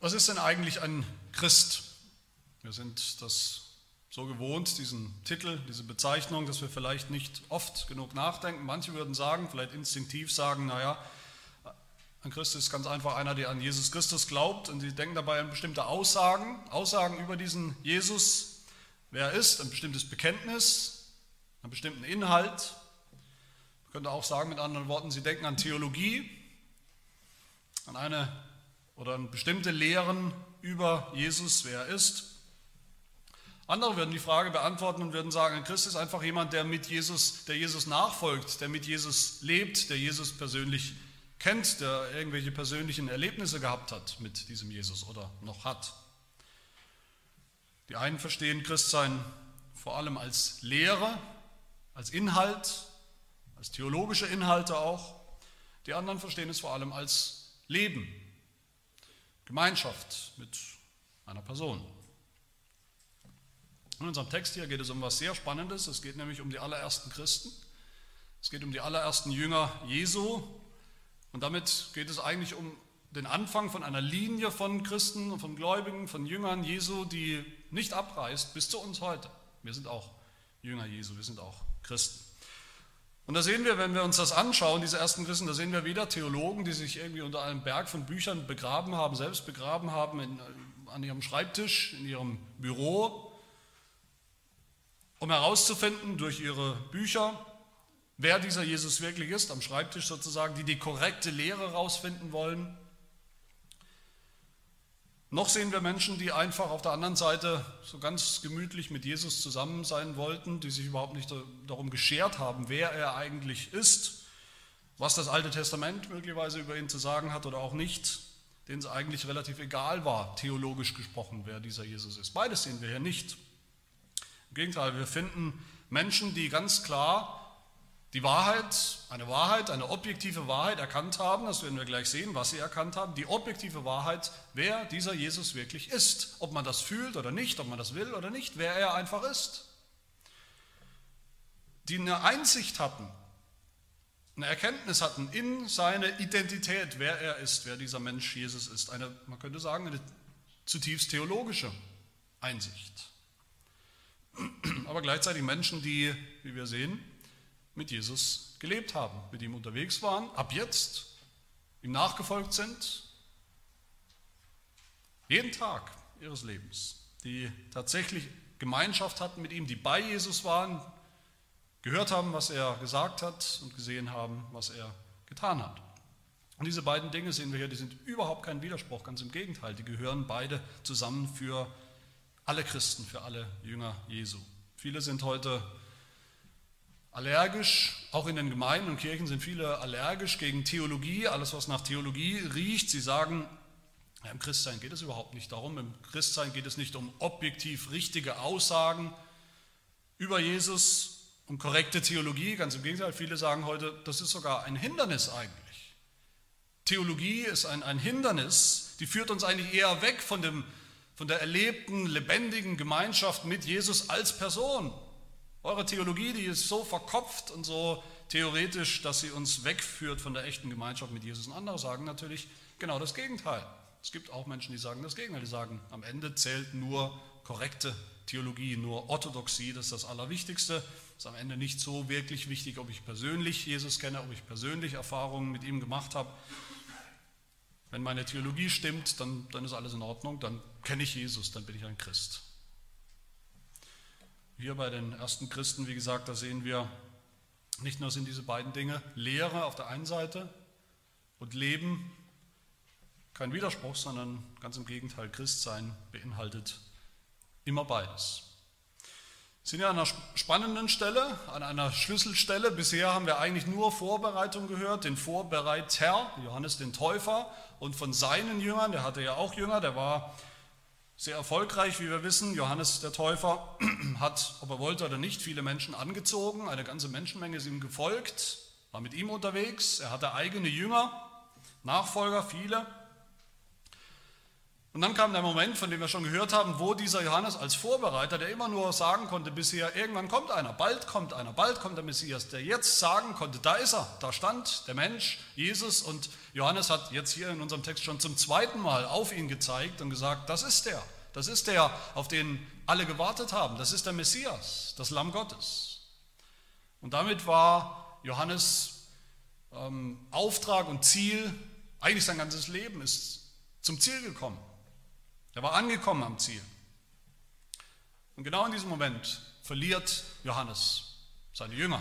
Was ist denn eigentlich ein Christ? Wir sind das so gewohnt, diesen Titel, diese Bezeichnung, dass wir vielleicht nicht oft genug nachdenken. Manche würden sagen, vielleicht instinktiv sagen, naja, ein Christ ist ganz einfach einer, der an Jesus Christus glaubt und sie denken dabei an bestimmte Aussagen, Aussagen über diesen Jesus, wer er ist, ein bestimmtes Bekenntnis, einen bestimmten Inhalt. Man könnte auch sagen mit anderen Worten, sie denken an Theologie, an eine oder bestimmte Lehren über Jesus, wer er ist. Andere würden die Frage beantworten und würden sagen, ein Christ ist einfach jemand, der mit Jesus, der Jesus nachfolgt, der mit Jesus lebt, der Jesus persönlich kennt, der irgendwelche persönlichen Erlebnisse gehabt hat mit diesem Jesus oder noch hat. Die einen verstehen Christsein vor allem als Lehre, als Inhalt, als theologische Inhalte auch. Die anderen verstehen es vor allem als Leben, Gemeinschaft mit einer Person. In unserem Text hier geht es um was sehr Spannendes. Es geht nämlich um die allerersten Christen. Es geht um die allerersten Jünger Jesu, und damit geht es eigentlich um den Anfang von einer Linie von Christen, von Gläubigen, von Jüngern Jesu, die nicht abreißt bis zu uns heute. Wir sind auch Jünger Jesu, wir sind auch Christen. Und da sehen wir, wenn wir uns das anschauen, diese ersten Christen, da sehen wir wieder Theologen, die sich irgendwie unter einem Berg von Büchern begraben haben, selbst begraben haben in, an ihrem Schreibtisch, in ihrem Büro, um herauszufinden durch ihre Bücher, wer dieser Jesus wirklich ist, am Schreibtisch sozusagen, die die korrekte Lehre herausfinden wollen. Noch sehen wir Menschen, die einfach auf der anderen Seite so ganz gemütlich mit Jesus zusammen sein wollten, die sich überhaupt nicht darum geschert haben, wer er eigentlich ist, was das Alte Testament möglicherweise über ihn zu sagen hat oder auch nicht, denen es eigentlich relativ egal war, theologisch gesprochen, wer dieser Jesus ist. Beides sehen wir hier nicht. Im Gegenteil, wir finden Menschen, die ganz klar die Wahrheit, eine Wahrheit, eine objektive Wahrheit erkannt haben, das werden wir gleich sehen, was sie erkannt haben, die objektive Wahrheit, wer dieser Jesus wirklich ist, ob man das fühlt oder nicht, ob man das will oder nicht, wer er einfach ist. Die eine Einsicht hatten, eine Erkenntnis hatten in seine Identität, wer er ist, wer dieser Mensch Jesus ist. Eine, man könnte sagen, eine zutiefst theologische Einsicht. Aber gleichzeitig Menschen, die, wie wir sehen, mit Jesus gelebt haben, mit ihm unterwegs waren, ab jetzt ihm nachgefolgt sind, jeden Tag ihres Lebens, die tatsächlich Gemeinschaft hatten mit ihm, die bei Jesus waren, gehört haben, was er gesagt hat und gesehen haben, was er getan hat. Und diese beiden Dinge sehen wir hier, die sind überhaupt kein Widerspruch, ganz im Gegenteil, die gehören beide zusammen für alle Christen, für alle Jünger Jesu. Viele sind heute allergisch, auch in den Gemeinden und Kirchen sind viele allergisch gegen Theologie, alles was nach Theologie riecht. Sie sagen, ja, im Christsein geht es überhaupt nicht darum, im Christsein geht es nicht um objektiv richtige Aussagen über Jesus, um korrekte Theologie, ganz im Gegenteil, viele sagen heute, das ist sogar ein Hindernis eigentlich. Theologie ist ein, ein Hindernis, die führt uns eigentlich eher weg von, dem, von der erlebten, lebendigen Gemeinschaft mit Jesus als Person. Eure Theologie, die ist so verkopft und so theoretisch, dass sie uns wegführt von der echten Gemeinschaft mit Jesus. Und andere sagen natürlich genau das Gegenteil. Es gibt auch Menschen, die sagen das Gegenteil. Die sagen, am Ende zählt nur korrekte Theologie, nur Orthodoxie, das ist das Allerwichtigste. Ist am Ende nicht so wirklich wichtig, ob ich persönlich Jesus kenne, ob ich persönlich Erfahrungen mit ihm gemacht habe. Wenn meine Theologie stimmt, dann, dann ist alles in Ordnung, dann kenne ich Jesus, dann bin ich ein Christ. Hier bei den ersten Christen, wie gesagt, da sehen wir, nicht nur sind diese beiden Dinge Lehre auf der einen Seite und Leben kein Widerspruch, sondern ganz im Gegenteil, Christsein beinhaltet immer beides. Wir sind ja an einer spannenden Stelle, an einer Schlüsselstelle. Bisher haben wir eigentlich nur Vorbereitung gehört, den Vorbereiter, Johannes den Täufer und von seinen Jüngern, der hatte ja auch Jünger, der war sehr erfolgreich, wie wir wissen. Johannes der Täufer hat, ob er wollte oder nicht, viele Menschen angezogen. Eine ganze Menschenmenge ist ihm gefolgt, war mit ihm unterwegs. Er hatte eigene Jünger, Nachfolger, viele. Und dann kam der Moment, von dem wir schon gehört haben, wo dieser Johannes als Vorbereiter, der immer nur sagen konnte bisher, irgendwann kommt einer, bald kommt einer, bald kommt der Messias, der jetzt sagen konnte, da ist er, da stand der Mensch, Jesus und Johannes hat jetzt hier in unserem Text schon zum zweiten Mal auf ihn gezeigt und gesagt, das ist der, das ist der, auf den alle gewartet haben, das ist der Messias, das Lamm Gottes. Und damit war Johannes ähm, Auftrag und Ziel, eigentlich sein ganzes Leben ist zum Ziel gekommen. Er war angekommen am Ziel. Und genau in diesem Moment verliert Johannes seine Jünger.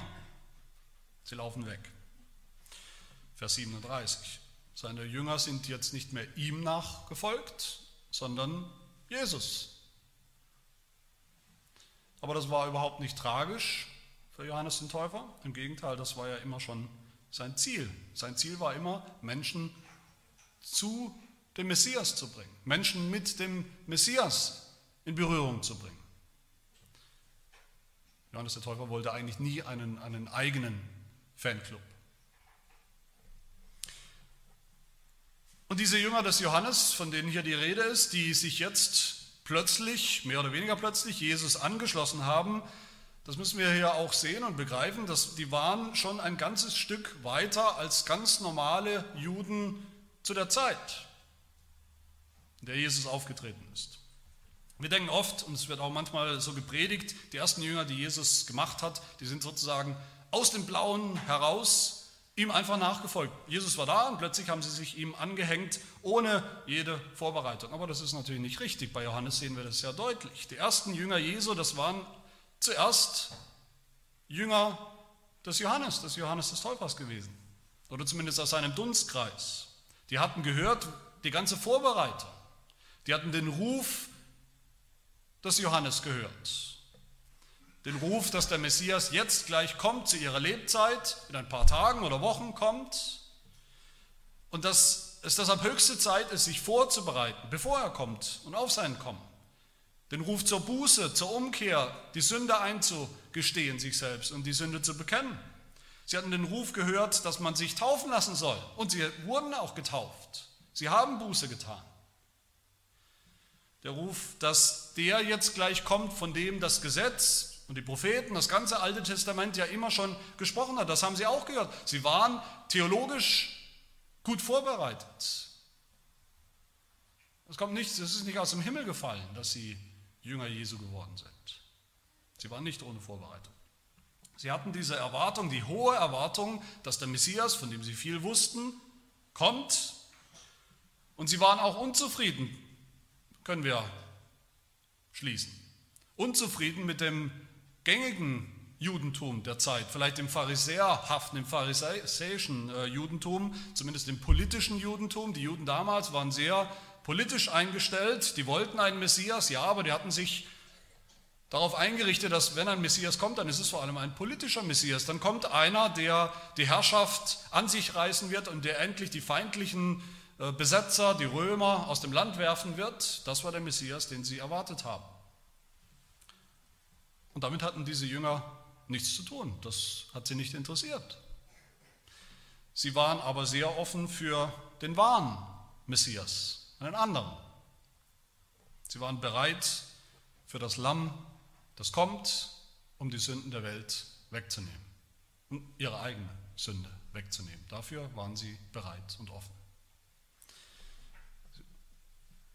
Sie laufen weg. Vers 37. Seine Jünger sind jetzt nicht mehr ihm nachgefolgt, sondern Jesus. Aber das war überhaupt nicht tragisch für Johannes den Täufer. Im Gegenteil, das war ja immer schon sein Ziel. Sein Ziel war immer, Menschen zu den Messias zu bringen, Menschen mit dem Messias in Berührung zu bringen. Johannes der Täufer wollte eigentlich nie einen, einen eigenen Fanclub. Und diese Jünger des Johannes, von denen hier die Rede ist, die sich jetzt plötzlich, mehr oder weniger plötzlich, Jesus angeschlossen haben, das müssen wir hier auch sehen und begreifen, dass die waren schon ein ganzes Stück weiter als ganz normale Juden zu der Zeit in der Jesus aufgetreten ist. Wir denken oft, und es wird auch manchmal so gepredigt, die ersten Jünger, die Jesus gemacht hat, die sind sozusagen aus dem Blauen heraus ihm einfach nachgefolgt. Jesus war da und plötzlich haben sie sich ihm angehängt, ohne jede Vorbereitung. Aber das ist natürlich nicht richtig. Bei Johannes sehen wir das sehr deutlich. Die ersten Jünger Jesu, das waren zuerst Jünger des Johannes, des Johannes des Täufers gewesen. Oder zumindest aus seinem Dunstkreis. Die hatten gehört, die ganze Vorbereitung. Die hatten den Ruf des Johannes gehört. Den Ruf, dass der Messias jetzt gleich kommt zu ihrer Lebzeit, in ein paar Tagen oder Wochen kommt. Und dass es deshalb höchste Zeit ist, sich vorzubereiten, bevor er kommt und auf sein Kommen. Den Ruf zur Buße, zur Umkehr, die Sünde einzugestehen sich selbst und die Sünde zu bekennen. Sie hatten den Ruf gehört, dass man sich taufen lassen soll. Und sie wurden auch getauft. Sie haben Buße getan. Der Ruf, dass der jetzt gleich kommt, von dem das Gesetz und die Propheten, das ganze Alte Testament ja immer schon gesprochen hat. Das haben sie auch gehört. Sie waren theologisch gut vorbereitet. Es kommt nichts, es ist nicht aus dem Himmel gefallen, dass sie Jünger Jesu geworden sind. Sie waren nicht ohne Vorbereitung. Sie hatten diese Erwartung, die hohe Erwartung, dass der Messias, von dem sie viel wussten, kommt. Und sie waren auch unzufrieden können wir schließen. Unzufrieden mit dem gängigen Judentum der Zeit, vielleicht dem pharisäerhaften, dem pharisäischen äh, Judentum, zumindest dem politischen Judentum. Die Juden damals waren sehr politisch eingestellt, die wollten einen Messias, ja, aber die hatten sich darauf eingerichtet, dass wenn ein Messias kommt, dann ist es vor allem ein politischer Messias. Dann kommt einer, der die Herrschaft an sich reißen wird und der endlich die feindlichen Besetzer, die Römer aus dem Land werfen wird. Das war der Messias, den sie erwartet haben. Und damit hatten diese Jünger nichts zu tun. Das hat sie nicht interessiert. Sie waren aber sehr offen für den wahren Messias, einen anderen. Sie waren bereit für das Lamm, das kommt, um die Sünden der Welt wegzunehmen und ihre eigene Sünde wegzunehmen. Dafür waren sie bereit und offen.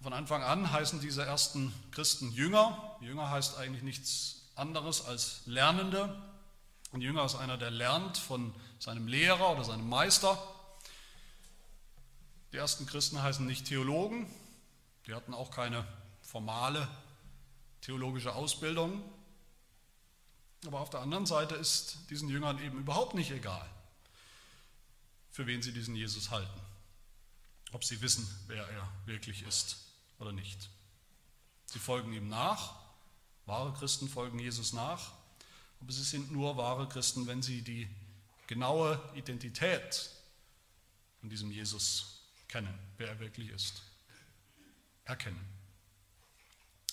Von Anfang an heißen diese ersten Christen Jünger. Jünger heißt eigentlich nichts anderes als Lernende. Ein Jünger ist einer, der lernt von seinem Lehrer oder seinem Meister. Die ersten Christen heißen nicht Theologen. Die hatten auch keine formale theologische Ausbildung. Aber auf der anderen Seite ist diesen Jüngern eben überhaupt nicht egal, für wen sie diesen Jesus halten. Ob sie wissen, wer er wirklich ist oder nicht. Sie folgen ihm nach, wahre Christen folgen Jesus nach, aber sie sind nur wahre Christen, wenn sie die genaue Identität von diesem Jesus kennen, wer er wirklich ist, erkennen.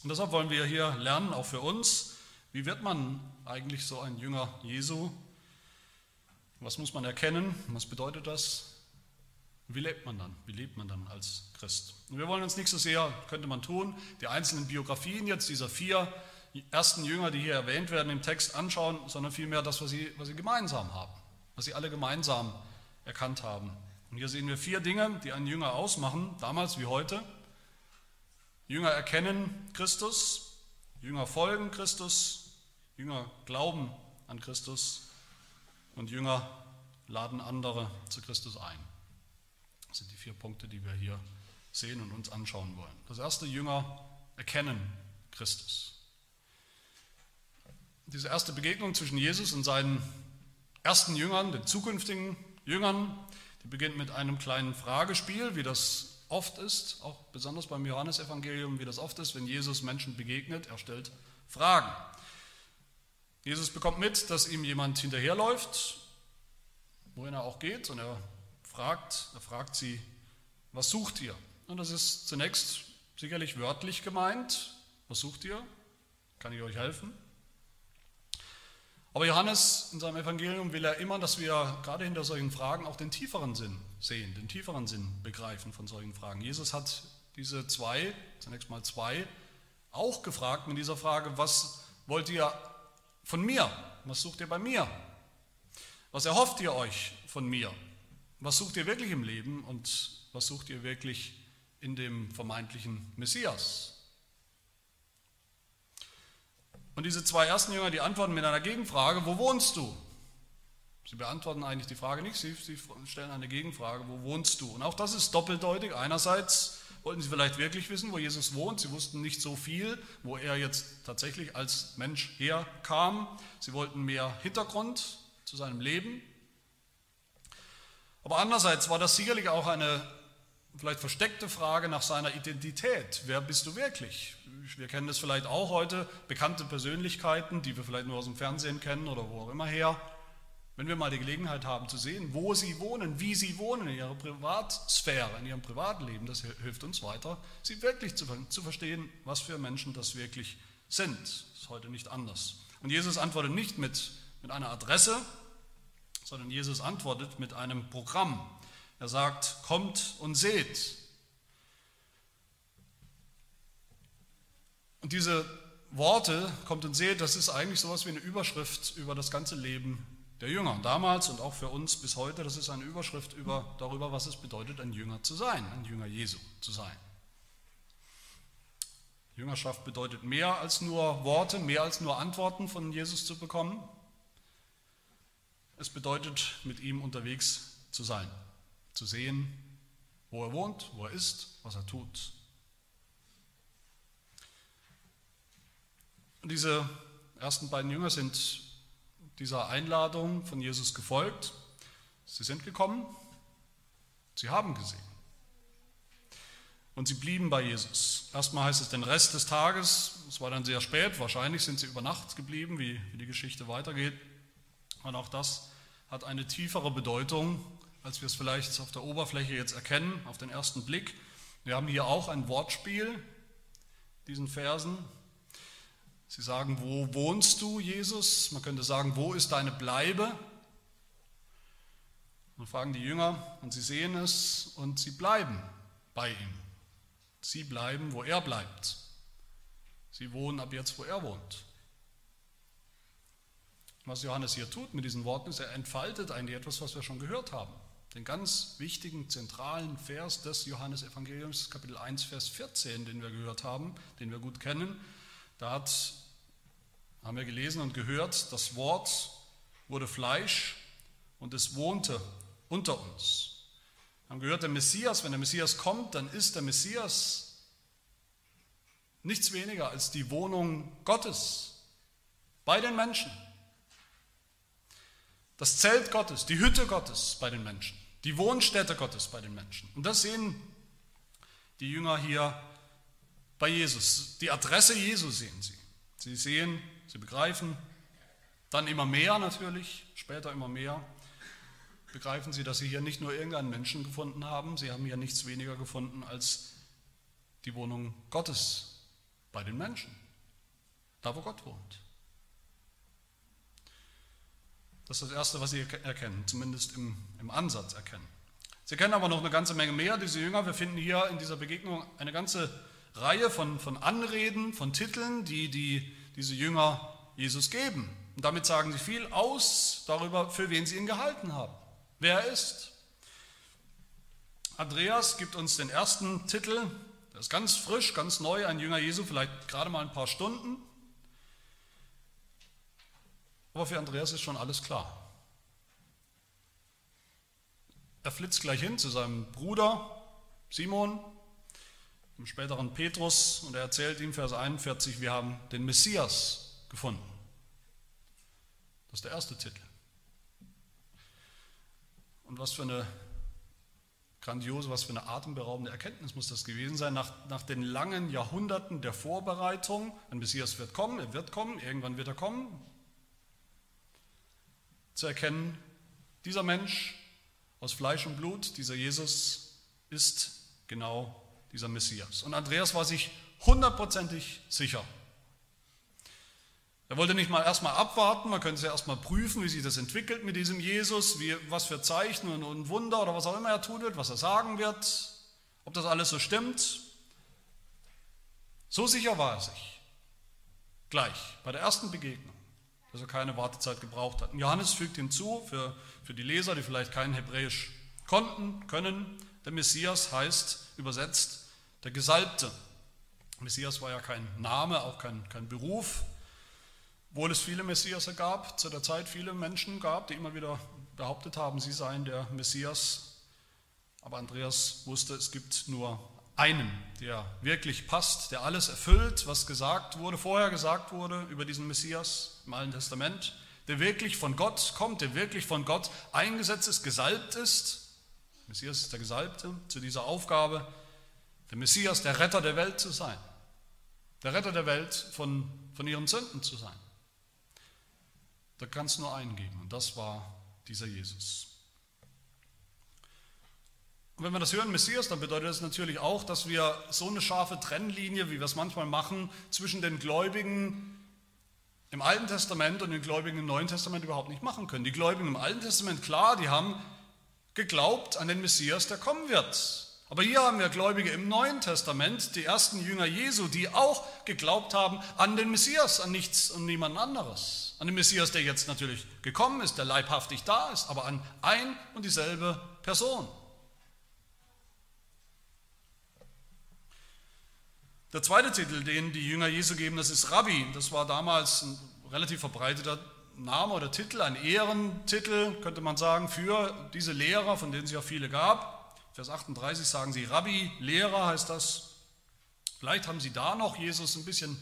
Und deshalb wollen wir hier lernen, auch für uns, wie wird man eigentlich so ein Jünger Jesu? Was muss man erkennen? Was bedeutet das? Wie lebt man dann? Wie lebt man dann als Christ? Und wir wollen uns nicht so sehr, könnte man tun, die einzelnen Biografien jetzt dieser vier ersten Jünger, die hier erwähnt werden im Text, anschauen, sondern vielmehr das, was sie, was sie gemeinsam haben, was sie alle gemeinsam erkannt haben. Und hier sehen wir vier Dinge, die einen Jünger ausmachen, damals wie heute. Jünger erkennen Christus, Jünger folgen Christus, Jünger glauben an Christus und Jünger laden andere zu Christus ein. Das sind die vier Punkte, die wir hier sehen und uns anschauen wollen. Das erste, Jünger erkennen Christus. Diese erste Begegnung zwischen Jesus und seinen ersten Jüngern, den zukünftigen Jüngern, die beginnt mit einem kleinen Fragespiel, wie das oft ist, auch besonders beim Johannesevangelium, wie das oft ist, wenn Jesus Menschen begegnet. Er stellt Fragen. Jesus bekommt mit, dass ihm jemand hinterherläuft, wohin er auch geht, und er fragt, er fragt sie, was sucht ihr? Und das ist zunächst sicherlich wörtlich gemeint. Was sucht ihr? Kann ich euch helfen? Aber Johannes in seinem Evangelium will er immer, dass wir gerade hinter solchen Fragen auch den tieferen Sinn sehen, den tieferen Sinn begreifen von solchen Fragen. Jesus hat diese zwei, zunächst mal zwei, auch gefragt mit dieser Frage, was wollt ihr von mir? Was sucht ihr bei mir? Was erhofft ihr euch von mir? Was sucht ihr wirklich im Leben und was sucht ihr wirklich in dem vermeintlichen Messias? Und diese zwei ersten Jünger, die antworten mit einer Gegenfrage, wo wohnst du? Sie beantworten eigentlich die Frage nicht, sie, sie stellen eine Gegenfrage, wo wohnst du? Und auch das ist doppeldeutig. Einerseits wollten sie vielleicht wirklich wissen, wo Jesus wohnt. Sie wussten nicht so viel, wo er jetzt tatsächlich als Mensch herkam. Sie wollten mehr Hintergrund zu seinem Leben. Aber andererseits war das sicherlich auch eine vielleicht versteckte Frage nach seiner Identität. Wer bist du wirklich? Wir kennen das vielleicht auch heute, bekannte Persönlichkeiten, die wir vielleicht nur aus dem Fernsehen kennen oder wo auch immer her. Wenn wir mal die Gelegenheit haben zu sehen, wo sie wohnen, wie sie wohnen in ihrer Privatsphäre, in ihrem Privatleben, das hilft uns weiter, sie wirklich zu, zu verstehen, was für Menschen das wirklich sind. Das ist heute nicht anders. Und Jesus antwortet nicht mit, mit einer Adresse, sondern Jesus antwortet mit einem Programm. Er sagt, kommt und seht. Und diese Worte, kommt und seht, das ist eigentlich sowas wie eine Überschrift über das ganze Leben der Jünger. Damals und auch für uns bis heute, das ist eine Überschrift über, darüber, was es bedeutet, ein Jünger zu sein, ein Jünger Jesu zu sein. Jüngerschaft bedeutet mehr als nur Worte, mehr als nur Antworten von Jesus zu bekommen. Es bedeutet, mit ihm unterwegs zu sein, zu sehen, wo er wohnt, wo er ist, was er tut. Und diese ersten beiden Jünger sind dieser Einladung von Jesus gefolgt. Sie sind gekommen, sie haben gesehen. Und sie blieben bei Jesus. Erstmal heißt es den Rest des Tages, es war dann sehr spät, wahrscheinlich sind sie über Nacht geblieben, wie, wie die Geschichte weitergeht. Und auch das hat eine tiefere Bedeutung, als wir es vielleicht auf der Oberfläche jetzt erkennen, auf den ersten Blick. Wir haben hier auch ein Wortspiel, diesen Versen. Sie sagen, wo wohnst du, Jesus? Man könnte sagen, wo ist deine Bleibe? Und fragen die Jünger und sie sehen es und sie bleiben bei ihm. Sie bleiben, wo er bleibt. Sie wohnen ab jetzt, wo er wohnt. Was Johannes hier tut mit diesen Worten, ist, er entfaltet eigentlich etwas, was wir schon gehört haben. Den ganz wichtigen, zentralen Vers des Johannesevangeliums, Kapitel 1, Vers 14, den wir gehört haben, den wir gut kennen. Da hat, haben wir gelesen und gehört, das Wort wurde Fleisch und es wohnte unter uns. Wir haben gehört, der Messias, wenn der Messias kommt, dann ist der Messias nichts weniger als die Wohnung Gottes bei den Menschen. Das Zelt Gottes, die Hütte Gottes bei den Menschen, die Wohnstätte Gottes bei den Menschen. Und das sehen die Jünger hier bei Jesus. Die Adresse Jesu sehen sie. Sie sehen, sie begreifen, dann immer mehr natürlich, später immer mehr, begreifen sie, dass sie hier nicht nur irgendeinen Menschen gefunden haben, sie haben hier nichts weniger gefunden als die Wohnung Gottes bei den Menschen, da wo Gott wohnt. Das ist das Erste, was sie erkennen, zumindest im, im Ansatz erkennen. Sie kennen aber noch eine ganze Menge mehr, diese Jünger. Wir finden hier in dieser Begegnung eine ganze Reihe von, von Anreden, von Titeln, die, die diese Jünger Jesus geben. Und damit sagen sie viel aus darüber, für wen sie ihn gehalten haben, wer er ist. Andreas gibt uns den ersten Titel, der ist ganz frisch, ganz neu, ein Jünger Jesu, vielleicht gerade mal ein paar Stunden. Aber für Andreas ist schon alles klar. Er flitzt gleich hin zu seinem Bruder Simon, dem späteren Petrus, und er erzählt ihm, Vers 41, wir haben den Messias gefunden. Das ist der erste Titel. Und was für eine grandiose, was für eine atemberaubende Erkenntnis muss das gewesen sein, nach, nach den langen Jahrhunderten der Vorbereitung. Ein Messias wird kommen, er wird kommen, irgendwann wird er kommen. Zu erkennen, dieser Mensch aus Fleisch und Blut, dieser Jesus, ist genau dieser Messias. Und Andreas war sich hundertprozentig sicher. Er wollte nicht mal erstmal abwarten, man könnte es ja erstmal prüfen, wie sich das entwickelt mit diesem Jesus, wie, was für Zeichen und Wunder oder was auch immer er tun wird, was er sagen wird, ob das alles so stimmt. So sicher war er sich. Gleich, bei der ersten Begegnung, dass er keine Wartezeit gebraucht hat. Und Johannes fügt hinzu, für, für die Leser, die vielleicht kein Hebräisch konnten, können, der Messias heißt übersetzt der Gesalbte. Messias war ja kein Name, auch kein, kein Beruf, obwohl es viele Messias gab, zu der Zeit viele Menschen gab, die immer wieder behauptet haben, sie seien der Messias. Aber Andreas wusste, es gibt nur einen, der wirklich passt, der alles erfüllt, was gesagt wurde, vorher gesagt wurde über diesen Messias im Alten Testament, der wirklich von Gott kommt, der wirklich von Gott eingesetzt ist, gesalbt ist. Messias ist der Gesalbte zu dieser Aufgabe, der Messias, der Retter der Welt zu sein, der Retter der Welt von, von ihren Sünden zu sein. Da kann es nur einen geben und das war dieser Jesus. Und wenn wir das hören, Messias, dann bedeutet das natürlich auch, dass wir so eine scharfe Trennlinie, wie wir es manchmal machen, zwischen den Gläubigen im Alten Testament und den Gläubigen im Neuen Testament überhaupt nicht machen können. Die Gläubigen im Alten Testament, klar, die haben geglaubt an den Messias, der kommen wird. Aber hier haben wir Gläubige im Neuen Testament, die ersten Jünger Jesu, die auch geglaubt haben an den Messias, an nichts und niemand anderes. An den Messias, der jetzt natürlich gekommen ist, der leibhaftig da ist, aber an ein und dieselbe Person. Der zweite Titel, den die Jünger Jesu geben, das ist Rabbi. Das war damals ein relativ verbreiteter Name oder Titel, ein Ehrentitel, könnte man sagen, für diese Lehrer, von denen es ja viele gab. Vers 38 sagen sie, Rabbi, Lehrer heißt das. Vielleicht haben sie da noch Jesus ein bisschen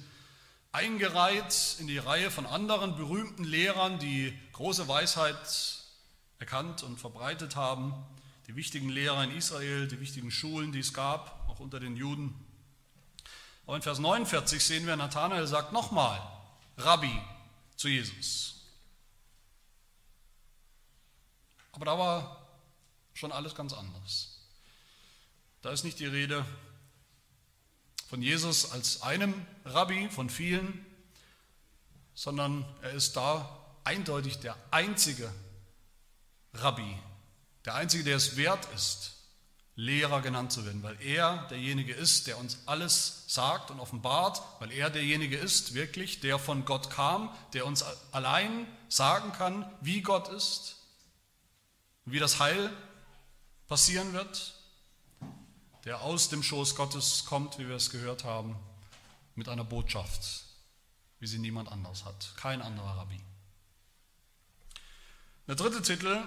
eingereiht in die Reihe von anderen berühmten Lehrern, die große Weisheit erkannt und verbreitet haben. Die wichtigen Lehrer in Israel, die wichtigen Schulen, die es gab, auch unter den Juden. Aber in Vers 49 sehen wir, Nathanael sagt nochmal Rabbi zu Jesus. Aber da war schon alles ganz anders. Da ist nicht die Rede von Jesus als einem Rabbi von vielen, sondern er ist da eindeutig der einzige Rabbi, der einzige, der es wert ist, Lehrer genannt zu werden, weil er derjenige ist, der uns alles sagt und offenbart, weil er derjenige ist, wirklich, der von Gott kam, der uns allein sagen kann, wie Gott ist, wie das Heil passieren wird, der aus dem Schoß Gottes kommt, wie wir es gehört haben, mit einer Botschaft, wie sie niemand anders hat, kein anderer Rabbi. Der dritte Titel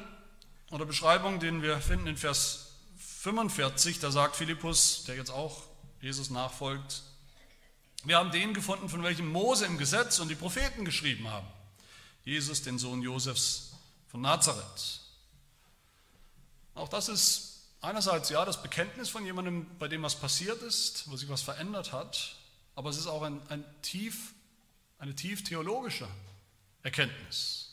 oder Beschreibung, den wir finden in Vers 45, da sagt Philippus, der jetzt auch Jesus nachfolgt, wir haben den gefunden, von welchem Mose im Gesetz und die Propheten geschrieben haben. Jesus, den Sohn Josefs von Nazareth. Auch das ist Einerseits ja das Bekenntnis von jemandem, bei dem was passiert ist, wo sich was verändert hat, aber es ist auch ein, ein tief, eine tief theologische Erkenntnis.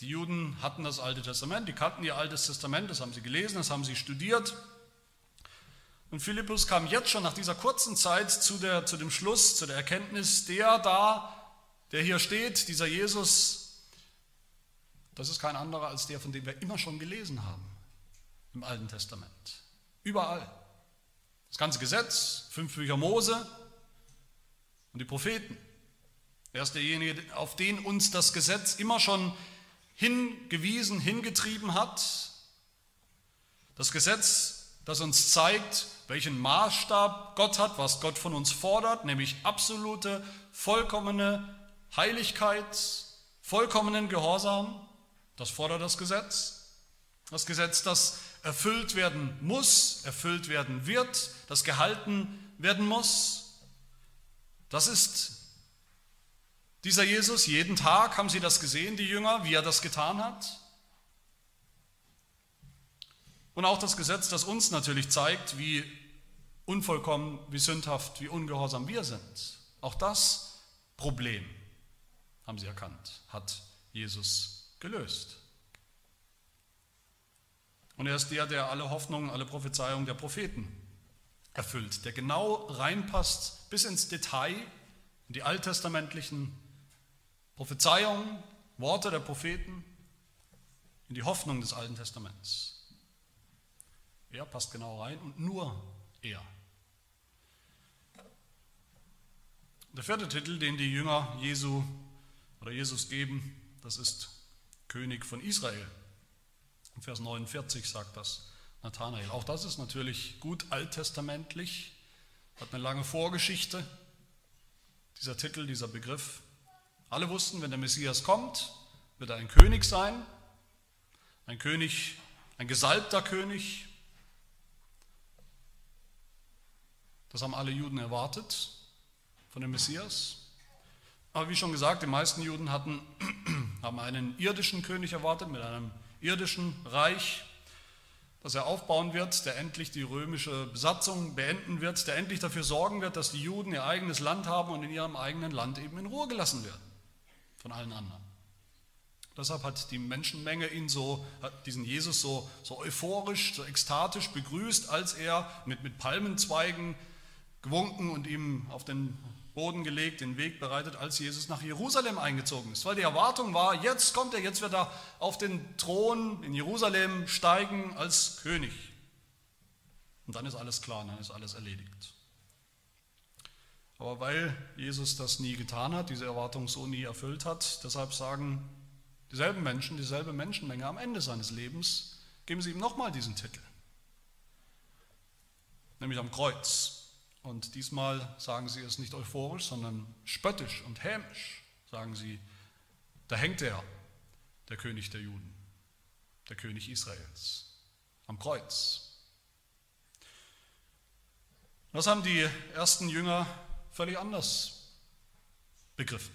Die Juden hatten das Alte Testament, die kannten ihr Altes Testament, das haben sie gelesen, das haben sie studiert. Und Philippus kam jetzt schon nach dieser kurzen Zeit zu, der, zu dem Schluss, zu der Erkenntnis, der da, der hier steht, dieser Jesus, das ist kein anderer als der, von dem wir immer schon gelesen haben. im Alten Testament. Überall. Das ganze Gesetz, fünf Bücher Mose und die Propheten. Er ist derjenige, auf den uns das Gesetz immer schon hingewiesen, hingetrieben hat. Das Gesetz, das uns zeigt, welchen Maßstab Gott hat, was Gott von uns fordert, nämlich absolute, vollkommene Heiligkeit, vollkommenen Gehorsam. Das fordert das Gesetz. Das Gesetz, das erfüllt werden muss, erfüllt werden wird, das gehalten werden muss. Das ist dieser Jesus, jeden Tag haben sie das gesehen, die Jünger, wie er das getan hat. Und auch das Gesetz, das uns natürlich zeigt, wie unvollkommen, wie sündhaft, wie ungehorsam wir sind. Auch das Problem, haben sie erkannt, hat Jesus gelöst. Und er ist der, der alle Hoffnungen, alle Prophezeiungen der Propheten erfüllt, der genau reinpasst bis ins Detail in die alttestamentlichen Prophezeiungen, Worte der Propheten, in die Hoffnung des Alten Testaments. Er passt genau rein und nur er. Der vierte Titel, den die Jünger Jesu oder Jesus geben, das ist König von Israel. In Vers 49 sagt das Nathanael. Auch das ist natürlich gut alttestamentlich, hat eine lange Vorgeschichte, dieser Titel, dieser Begriff. Alle wussten, wenn der Messias kommt, wird er ein König sein, ein König, ein gesalbter König. Das haben alle Juden erwartet von dem Messias. Aber wie schon gesagt, die meisten Juden hatten, haben einen irdischen König erwartet mit einem irdischen Reich, das er aufbauen wird, der endlich die römische Besatzung beenden wird, der endlich dafür sorgen wird, dass die Juden ihr eigenes Land haben und in ihrem eigenen Land eben in Ruhe gelassen werden von allen anderen. Deshalb hat die Menschenmenge ihn so, hat diesen Jesus so, so euphorisch, so ekstatisch begrüßt, als er mit, mit Palmenzweigen gewunken und ihm auf den Boden gelegt, den Weg bereitet, als Jesus nach Jerusalem eingezogen ist. Weil die Erwartung war, jetzt kommt er, jetzt wird er auf den Thron in Jerusalem steigen als König. Und dann ist alles klar, dann ist alles erledigt. Aber weil Jesus das nie getan hat, diese Erwartung so nie erfüllt hat, deshalb sagen dieselben Menschen, dieselbe Menschenmenge am Ende seines Lebens, geben sie ihm nochmal diesen Titel, nämlich am Kreuz. Und diesmal sagen sie es nicht euphorisch, sondern spöttisch und hämisch, sagen sie, da hängt er, der König der Juden, der König Israels, am Kreuz. Das haben die ersten Jünger völlig anders begriffen.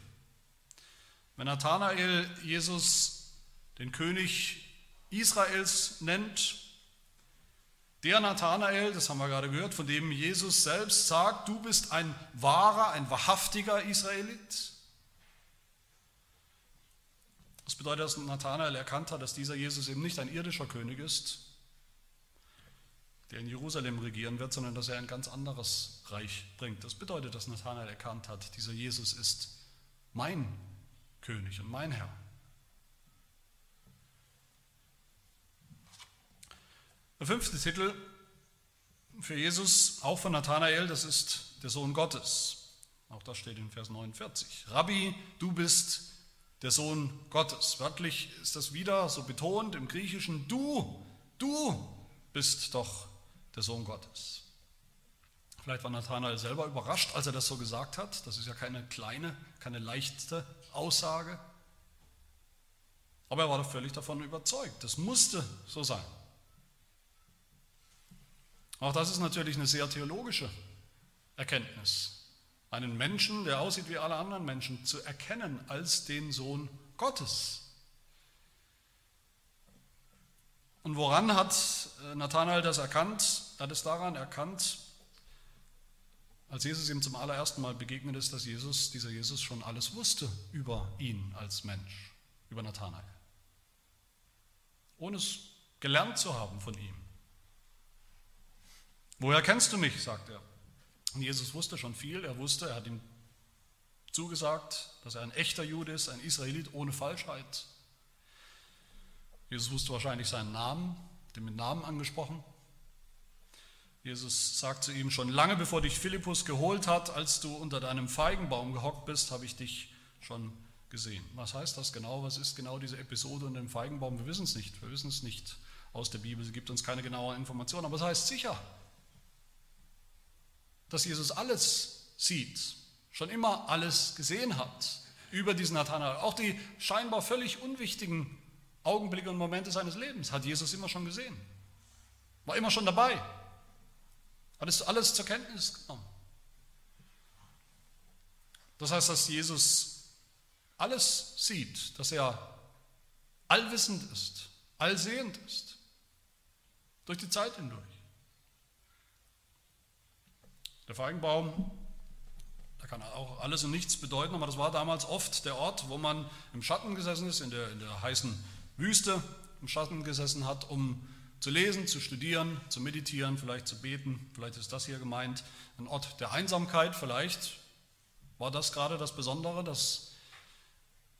Wenn Nathanael Jesus den König Israels nennt, der Nathanael, das haben wir gerade gehört, von dem Jesus selbst sagt, du bist ein wahrer, ein wahrhaftiger Israelit. Das bedeutet, dass Nathanael erkannt hat, dass dieser Jesus eben nicht ein irdischer König ist, der in Jerusalem regieren wird, sondern dass er ein ganz anderes Reich bringt. Das bedeutet, dass Nathanael erkannt hat, dieser Jesus ist mein König und mein Herr. Der fünfte Titel für Jesus, auch von Nathanael, das ist der Sohn Gottes. Auch das steht in Vers 49. Rabbi, du bist der Sohn Gottes. Wörtlich ist das wieder so betont im Griechischen, du, du bist doch der Sohn Gottes. Vielleicht war Nathanael selber überrascht, als er das so gesagt hat. Das ist ja keine kleine, keine leichte Aussage. Aber er war völlig davon überzeugt. Das musste so sein. Auch das ist natürlich eine sehr theologische Erkenntnis. Einen Menschen, der aussieht wie alle anderen Menschen, zu erkennen als den Sohn Gottes. Und woran hat äh, Nathanael das erkannt? Er hat es daran erkannt, als Jesus ihm zum allerersten Mal begegnet ist, dass Jesus, dieser Jesus schon alles wusste über ihn als Mensch, über Nathanael. Ohne es gelernt zu haben von ihm. Woher kennst du mich? sagt er. Und Jesus wusste schon viel. Er wusste, er hat ihm zugesagt, dass er ein echter Jude ist, ein Israelit ohne Falschheit. Jesus wusste wahrscheinlich seinen Namen. den mit Namen angesprochen. Jesus sagt zu ihm, schon lange bevor dich Philippus geholt hat, als du unter deinem Feigenbaum gehockt bist, habe ich dich schon gesehen. Was heißt das genau? Was ist genau diese Episode unter dem Feigenbaum? Wir wissen es nicht. Wir wissen es nicht aus der Bibel. Sie gibt uns keine genaue Information. Aber es heißt sicher, dass Jesus alles sieht, schon immer alles gesehen hat über diesen Nathanael. Auch die scheinbar völlig unwichtigen Augenblicke und Momente seines Lebens hat Jesus immer schon gesehen. War immer schon dabei. Hat es alles zur Kenntnis genommen. Das heißt, dass Jesus alles sieht, dass er allwissend ist, allsehend ist, durch die Zeit hindurch. Der Feigenbaum, der kann auch alles und nichts bedeuten, aber das war damals oft der Ort, wo man im Schatten gesessen ist, in der, in der heißen Wüste im Schatten gesessen hat, um zu lesen, zu studieren, zu meditieren, vielleicht zu beten. Vielleicht ist das hier gemeint. Ein Ort der Einsamkeit, vielleicht war das gerade das Besondere, dass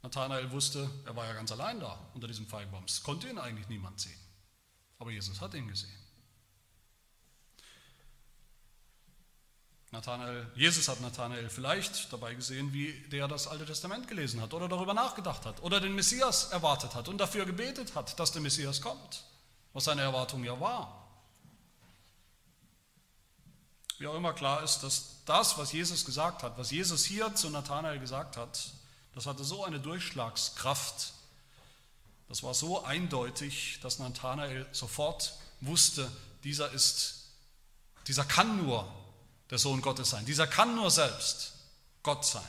Nathanael wusste, er war ja ganz allein da unter diesem Feigenbaum. Es konnte ihn eigentlich niemand sehen. Aber Jesus hat ihn gesehen. Nathanael, Jesus hat Nathanael vielleicht dabei gesehen, wie der das Alte Testament gelesen hat oder darüber nachgedacht hat oder den Messias erwartet hat und dafür gebetet hat, dass der Messias kommt was seine Erwartung ja war. Wie auch immer klar ist, dass das, was Jesus gesagt hat, was Jesus hier zu Nathanael gesagt hat, das hatte so eine Durchschlagskraft, das war so eindeutig, dass Nathanael sofort wusste, dieser ist, dieser kann nur der Sohn Gottes sein, dieser kann nur selbst Gott sein.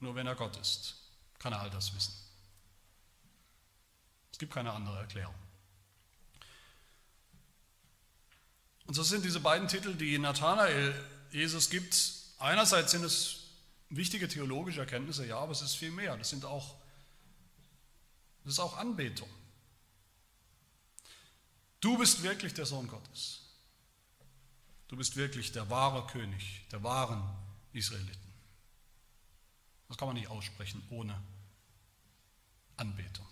Nur wenn er Gott ist, kann er all das wissen gibt keine andere Erklärung. Und so sind diese beiden Titel, die Nathanael Jesus gibt, einerseits sind es wichtige theologische Erkenntnisse, ja, aber es ist viel mehr. Das sind auch, das ist auch Anbetung. Du bist wirklich der Sohn Gottes. Du bist wirklich der wahre König, der wahren Israeliten. Das kann man nicht aussprechen ohne Anbetung.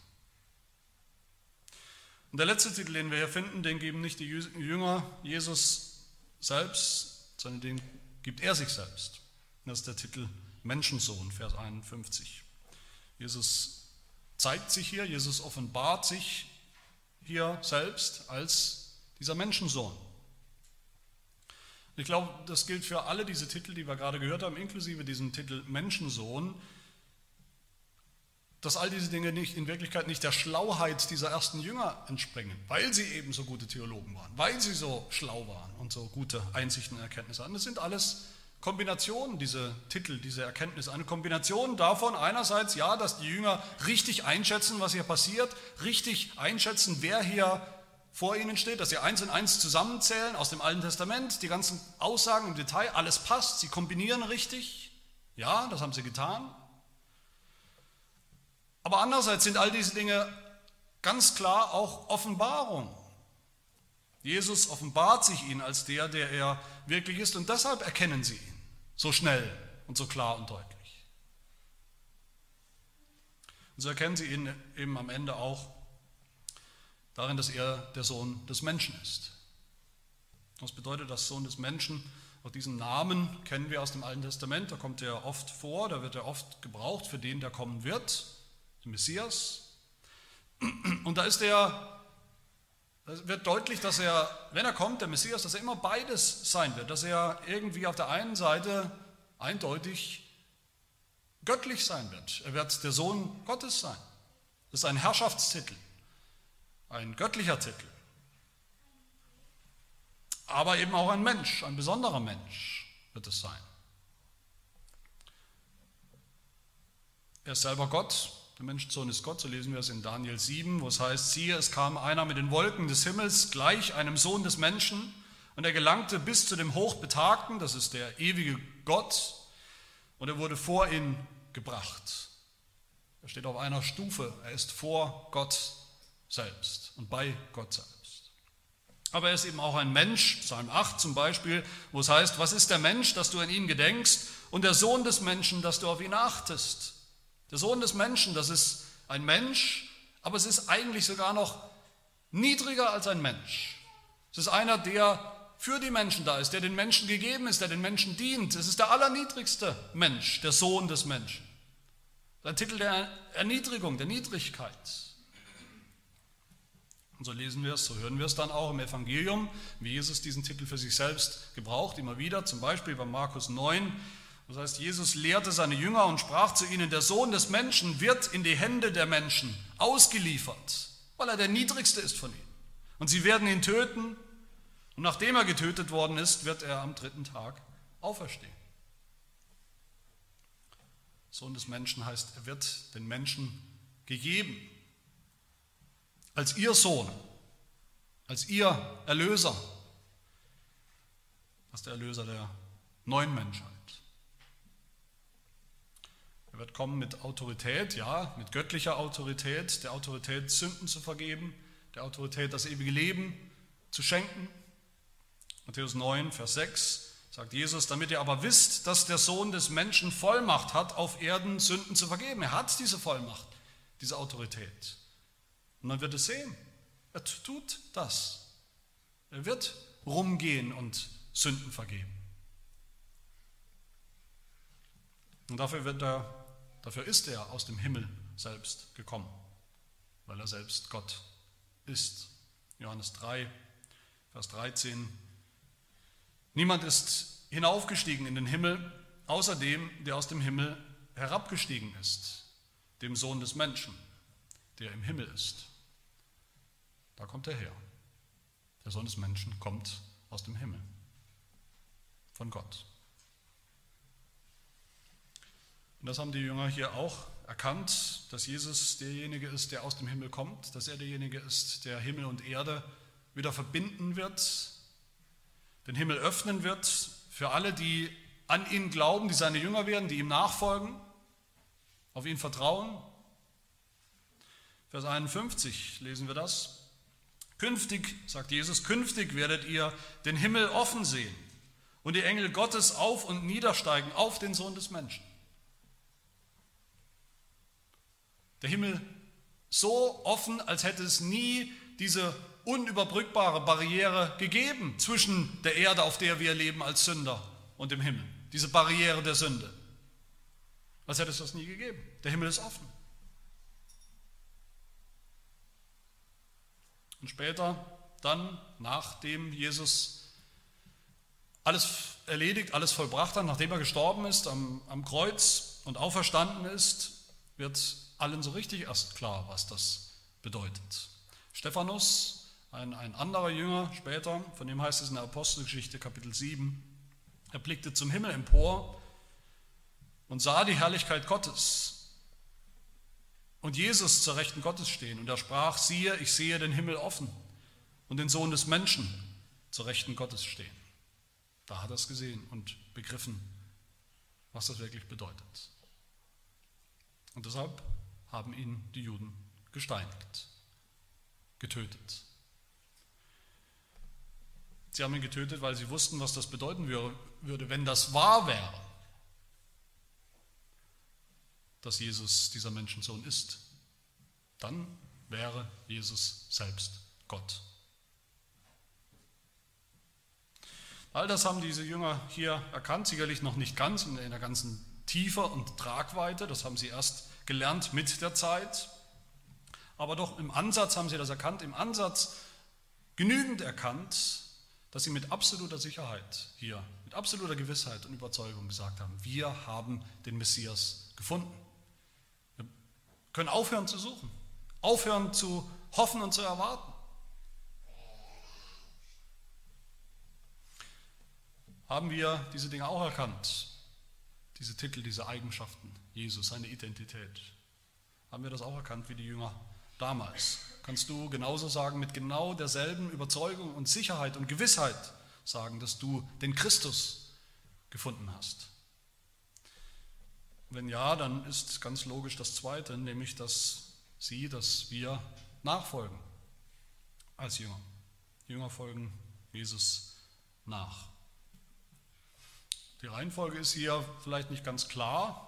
Und der letzte Titel, den wir hier finden, den geben nicht die Jünger Jesus selbst, sondern den gibt er sich selbst. Das ist der Titel Menschensohn, Vers 51. Jesus zeigt sich hier, Jesus offenbart sich hier selbst als dieser Menschensohn. Ich glaube, das gilt für alle diese Titel, die wir gerade gehört haben, inklusive diesem Titel Menschensohn dass all diese Dinge nicht, in Wirklichkeit nicht der Schlauheit dieser ersten Jünger entspringen, weil sie eben so gute Theologen waren, weil sie so schlau waren und so gute Einsichten und Erkenntnisse hatten. Das sind alles Kombinationen, diese Titel, diese Erkenntnisse. Eine Kombination davon einerseits, ja, dass die Jünger richtig einschätzen, was hier passiert, richtig einschätzen, wer hier vor ihnen steht, dass sie eins und eins zusammenzählen aus dem Alten Testament, die ganzen Aussagen im Detail, alles passt, sie kombinieren richtig. Ja, das haben sie getan. Aber andererseits sind all diese Dinge ganz klar auch Offenbarung. Jesus offenbart sich ihnen als der, der er wirklich ist und deshalb erkennen sie ihn so schnell und so klar und deutlich. Und so erkennen sie ihn eben am Ende auch darin, dass er der Sohn des Menschen ist. Was bedeutet das Sohn des Menschen? Auch diesen Namen kennen wir aus dem Alten Testament, da kommt er oft vor, da wird er oft gebraucht für den, der kommen wird der Messias. Und da ist er, da wird deutlich, dass er, wenn er kommt, der Messias, dass er immer beides sein wird, dass er irgendwie auf der einen Seite eindeutig göttlich sein wird. Er wird der Sohn Gottes sein. Das ist ein Herrschaftstitel, ein göttlicher Titel. Aber eben auch ein Mensch, ein besonderer Mensch wird es sein. Er ist selber Gott, der Menschensohn ist Gott, so lesen wir es in Daniel 7, wo es heißt, siehe, es kam einer mit den Wolken des Himmels gleich einem Sohn des Menschen und er gelangte bis zu dem Hochbetagten, das ist der ewige Gott, und er wurde vor ihn gebracht. Er steht auf einer Stufe, er ist vor Gott selbst und bei Gott selbst. Aber er ist eben auch ein Mensch, Psalm 8 zum Beispiel, wo es heißt, was ist der Mensch, dass du an ihn gedenkst, und der Sohn des Menschen, dass du auf ihn achtest. Der Sohn des Menschen, das ist ein Mensch, aber es ist eigentlich sogar noch niedriger als ein Mensch. Es ist einer, der für die Menschen da ist, der den Menschen gegeben ist, der den Menschen dient. Es ist der allerniedrigste Mensch, der Sohn des Menschen. Ein Titel der Erniedrigung, der Niedrigkeit. Und so lesen wir es, so hören wir es dann auch im Evangelium, wie Jesus diesen Titel für sich selbst gebraucht, immer wieder, zum Beispiel bei Markus 9. Das heißt, Jesus lehrte seine Jünger und sprach zu ihnen, der Sohn des Menschen wird in die Hände der Menschen ausgeliefert, weil er der Niedrigste ist von ihnen. Und sie werden ihn töten und nachdem er getötet worden ist, wird er am dritten Tag auferstehen. Sohn des Menschen heißt, er wird den Menschen gegeben. Als ihr Sohn, als ihr Erlöser, als der Erlöser der neuen Menschheit. Er wird kommen mit Autorität, ja, mit göttlicher Autorität, der Autorität, Sünden zu vergeben, der Autorität, das ewige Leben zu schenken. Matthäus 9, Vers 6 sagt Jesus, damit ihr aber wisst, dass der Sohn des Menschen Vollmacht hat, auf Erden Sünden zu vergeben. Er hat diese Vollmacht, diese Autorität. Und man wird es sehen. Er tut das. Er wird rumgehen und Sünden vergeben. Und dafür, wird er, dafür ist er aus dem Himmel selbst gekommen, weil er selbst Gott ist. Johannes 3, Vers 13 Niemand ist hinaufgestiegen in den Himmel, außer dem, der aus dem Himmel herabgestiegen ist, dem Sohn des Menschen, der im Himmel ist. Da kommt er her. Der Sohn des Menschen kommt aus dem Himmel, von Gott. Und das haben die Jünger hier auch erkannt, dass Jesus derjenige ist, der aus dem Himmel kommt, dass er derjenige ist, der Himmel und Erde wieder verbinden wird, den Himmel öffnen wird für alle, die an ihn glauben, die seine Jünger werden, die ihm nachfolgen, auf ihn vertrauen. Vers 51 lesen wir das. Künftig, sagt Jesus, künftig werdet ihr den Himmel offen sehen und die Engel Gottes auf und niedersteigen auf den Sohn des Menschen. Der Himmel so offen, als hätte es nie diese unüberbrückbare Barriere gegeben zwischen der Erde, auf der wir leben als Sünder, und dem Himmel. Diese Barriere der Sünde. Als hätte es das nie gegeben. Der Himmel ist offen. Und später, dann, nachdem Jesus alles erledigt, alles vollbracht hat, nachdem er gestorben ist am, am Kreuz und auferstanden ist, wird allen so richtig erst klar, was das bedeutet. Stephanus, ein, ein anderer Jünger später, von dem heißt es in der Apostelgeschichte Kapitel 7, er blickte zum Himmel empor und sah die Herrlichkeit Gottes und Jesus zur Rechten Gottes stehen. Und er sprach, siehe, ich sehe den Himmel offen und den Sohn des Menschen zur Rechten Gottes stehen. Da hat er es gesehen und begriffen, was das wirklich bedeutet. Und deshalb haben ihn die Juden gesteinigt, getötet. Sie haben ihn getötet, weil sie wussten, was das bedeuten würde, wenn das wahr wäre, dass Jesus dieser Menschensohn ist. Dann wäre Jesus selbst Gott. All das haben diese Jünger hier erkannt, sicherlich noch nicht ganz in der ganzen Tiefe und Tragweite, das haben sie erst gelernt mit der Zeit, aber doch im Ansatz haben sie das erkannt, im Ansatz genügend erkannt, dass sie mit absoluter Sicherheit hier, mit absoluter Gewissheit und Überzeugung gesagt haben, wir haben den Messias gefunden. Können aufhören zu suchen, aufhören zu hoffen und zu erwarten. Haben wir diese Dinge auch erkannt? Diese Titel, diese Eigenschaften, Jesus, seine Identität. Haben wir das auch erkannt wie die Jünger damals? kannst du genauso sagen, mit genau derselben Überzeugung und Sicherheit und Gewissheit sagen, dass du den Christus gefunden hast. Wenn ja, dann ist ganz logisch das Zweite, nämlich dass sie, dass wir nachfolgen als Jünger. Jünger folgen Jesus nach. Die Reihenfolge ist hier vielleicht nicht ganz klar.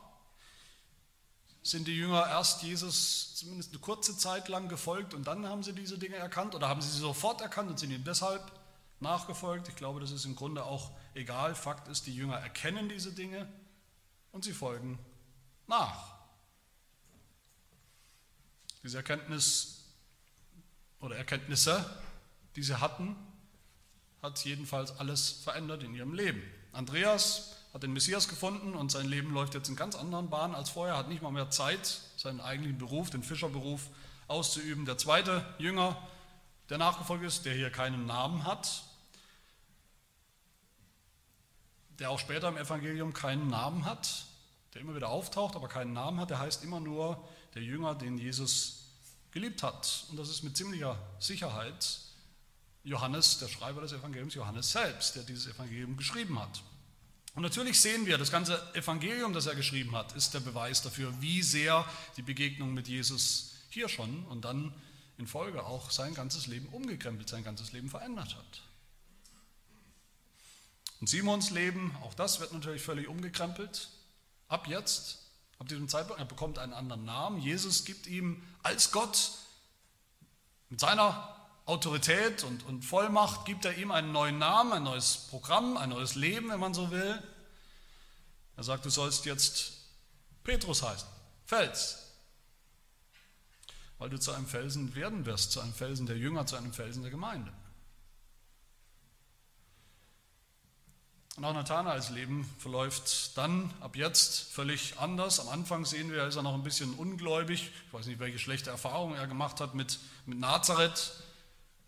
sind die Jünger erst Jesus zumindest eine kurze Zeit lang gefolgt und dann haben sie diese Dinge erkannt oder haben sie sie sofort erkannt und sind ihm deshalb nachgefolgt? Ich glaube, das ist im Grunde auch egal. Fakt ist, die Jünger erkennen diese Dinge und sie folgen nach. Diese Erkenntnis oder Erkenntnisse, die sie hatten, hat jedenfalls alles verändert in ihrem Leben. Andreas hat den Messias gefunden und sein Leben läuft jetzt in ganz anderen Bahnen als vorher, hat nicht mal mehr Zeit, seinen eigentlichen Beruf, den Fischerberuf, auszuüben. Der zweite Jünger, der nachgefolgt ist, der hier keinen Namen hat, der auch später im Evangelium keinen Namen hat, der immer wieder auftaucht, aber keinen Namen hat, der heißt immer nur der Jünger, den Jesus geliebt hat. Und das ist mit ziemlicher Sicherheit Johannes, der Schreiber des Evangeliums, Johannes selbst, der dieses Evangelium geschrieben hat. Und natürlich sehen wir, das ganze Evangelium, das er geschrieben hat, ist der Beweis dafür, wie sehr die Begegnung mit Jesus hier schon und dann in Folge auch sein ganzes Leben umgekrempelt, sein ganzes Leben verändert hat. Und Simons Leben, auch das wird natürlich völlig umgekrempelt. Ab jetzt, ab diesem Zeitpunkt, er bekommt einen anderen Namen. Jesus gibt ihm als Gott mit seiner Autorität und, und Vollmacht gibt er ihm einen neuen Namen, ein neues Programm, ein neues Leben, wenn man so will. Er sagt, du sollst jetzt Petrus heißen, Fels, weil du zu einem Felsen werden wirst, zu einem Felsen der Jünger, zu einem Felsen der Gemeinde. Und auch Nathanaels Leben verläuft dann ab jetzt völlig anders. Am Anfang sehen wir, er ist er noch ein bisschen ungläubig. Ich weiß nicht, welche schlechte Erfahrungen er gemacht hat mit, mit Nazareth.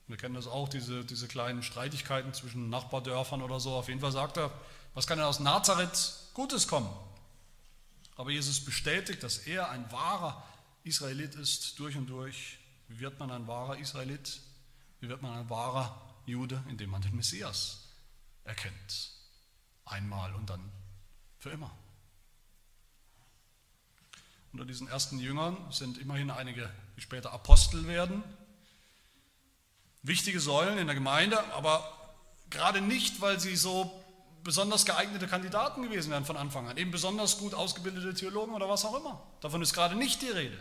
Wir kennen das auch, diese, diese kleinen Streitigkeiten zwischen Nachbardörfern oder so. Auf jeden Fall sagt er, was kann denn aus Nazareth Gutes kommen? Aber Jesus bestätigt, dass er ein wahrer Israelit ist, durch und durch. Wie wird man ein wahrer Israelit? Wie wird man ein wahrer Jude, indem man den Messias erkennt? Einmal und dann für immer. Unter diesen ersten Jüngern sind immerhin einige, die später Apostel werden, wichtige Säulen in der Gemeinde, aber gerade nicht, weil sie so besonders geeignete Kandidaten gewesen wären von Anfang an, eben besonders gut ausgebildete Theologen oder was auch immer. Davon ist gerade nicht die Rede,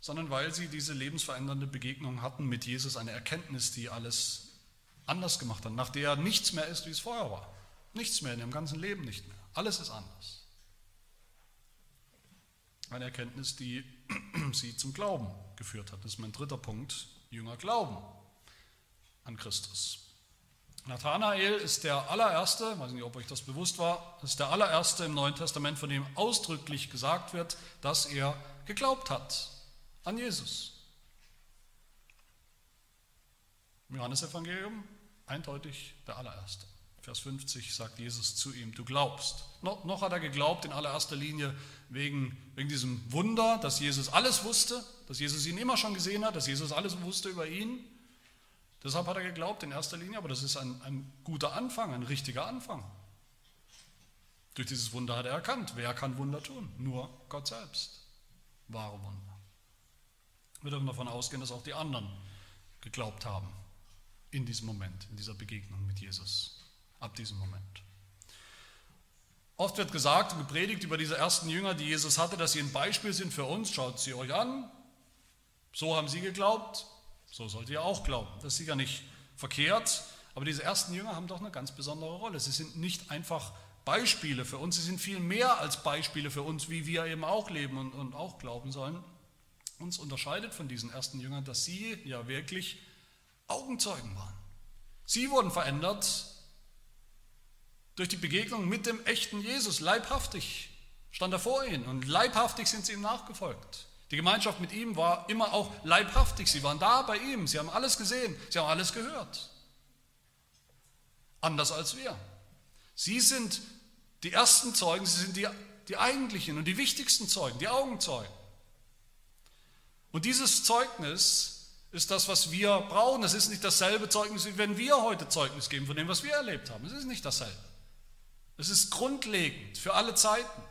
sondern weil sie diese lebensverändernde Begegnung hatten mit Jesus, eine Erkenntnis, die alles anders gemacht hat, nach der nichts mehr ist, wie es vorher war. Nichts mehr in ihrem ganzen Leben nicht mehr. Alles ist anders. Eine Erkenntnis, die sie zum Glauben geführt hat. Das ist mein dritter Punkt Jünger glauben an Christus. Nathanael ist der allererste, ich weiß nicht, ob euch das bewusst war, ist der allererste im Neuen Testament, von dem ausdrücklich gesagt wird, dass er geglaubt hat an Jesus. Im Johannesevangelium eindeutig der allererste. Vers 50 sagt Jesus zu ihm, du glaubst. No, noch hat er geglaubt in allererster Linie wegen, wegen diesem Wunder, dass Jesus alles wusste, dass Jesus ihn immer schon gesehen hat, dass Jesus alles wusste über ihn. Deshalb hat er geglaubt in erster Linie, aber das ist ein, ein guter Anfang, ein richtiger Anfang. Durch dieses Wunder hat er erkannt, wer kann Wunder tun? Nur Gott selbst. Wahre Wunder. Wir dürfen davon ausgehen, dass auch die anderen geglaubt haben in diesem Moment, in dieser Begegnung mit Jesus ab diesem Moment. Oft wird gesagt und gepredigt über diese ersten Jünger, die Jesus hatte, dass sie ein Beispiel sind für uns. Schaut sie euch an. So haben sie geglaubt. So sollt ihr auch glauben. Das ist sicher nicht verkehrt. Aber diese ersten Jünger haben doch eine ganz besondere Rolle. Sie sind nicht einfach Beispiele für uns. Sie sind viel mehr als Beispiele für uns, wie wir eben auch leben und, und auch glauben sollen. Uns unterscheidet von diesen ersten Jüngern, dass sie ja wirklich Augenzeugen waren. Sie wurden verändert durch die Begegnung mit dem echten Jesus, leibhaftig stand er vor ihnen und leibhaftig sind sie ihm nachgefolgt. Die Gemeinschaft mit ihm war immer auch leibhaftig. Sie waren da bei ihm, sie haben alles gesehen, sie haben alles gehört. Anders als wir. Sie sind die ersten Zeugen, sie sind die, die eigentlichen und die wichtigsten Zeugen, die Augenzeugen. Und dieses Zeugnis ist das, was wir brauchen. Es ist nicht dasselbe Zeugnis, wie wenn wir heute Zeugnis geben von dem, was wir erlebt haben. Es ist nicht dasselbe. Es ist grundlegend für alle Zeiten.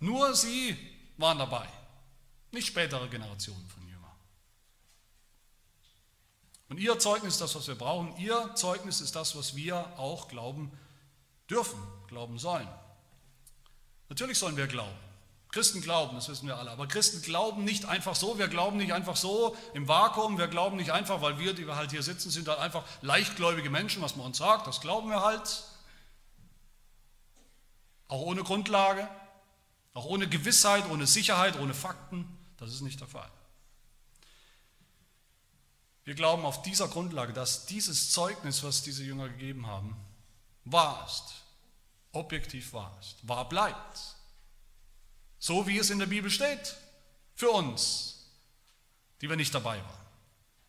Nur sie waren dabei, nicht spätere Generationen von Jüngern. Und ihr Zeugnis ist das, was wir brauchen. Ihr Zeugnis ist das, was wir auch glauben dürfen, glauben sollen. Natürlich sollen wir glauben. Christen glauben, das wissen wir alle, aber Christen glauben nicht einfach so, wir glauben nicht einfach so im Vakuum, wir glauben nicht einfach, weil wir, die wir halt hier sitzen, sind halt einfach leichtgläubige Menschen, was man uns sagt, das glauben wir halt. Auch ohne Grundlage, auch ohne Gewissheit, ohne Sicherheit, ohne Fakten, das ist nicht der Fall. Wir glauben auf dieser Grundlage, dass dieses Zeugnis, was diese Jünger gegeben haben, wahr ist, objektiv wahr ist, wahr bleibt. So wie es in der Bibel steht, für uns, die wir nicht dabei waren,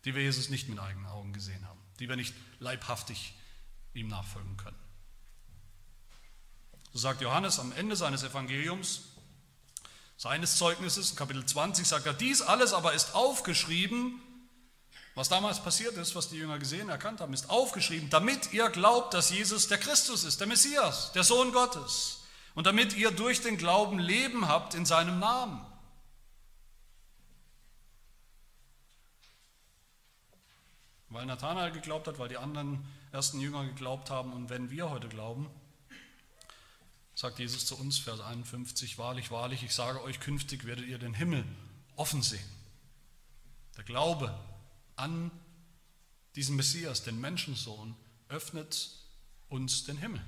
die wir Jesus nicht mit eigenen Augen gesehen haben, die wir nicht leibhaftig ihm nachfolgen können. So sagt Johannes am Ende seines Evangeliums, seines Zeugnisses, Kapitel 20, sagt er, dies alles aber ist aufgeschrieben, was damals passiert ist, was die Jünger gesehen, erkannt haben, ist aufgeschrieben, damit ihr glaubt, dass Jesus der Christus ist, der Messias, der Sohn Gottes. Und damit ihr durch den Glauben Leben habt in seinem Namen. Weil Nathanael geglaubt hat, weil die anderen ersten Jünger geglaubt haben und wenn wir heute glauben, sagt Jesus zu uns, Vers 51, wahrlich, wahrlich, ich sage euch, künftig werdet ihr den Himmel offen sehen. Der Glaube an diesen Messias, den Menschensohn, öffnet uns den Himmel.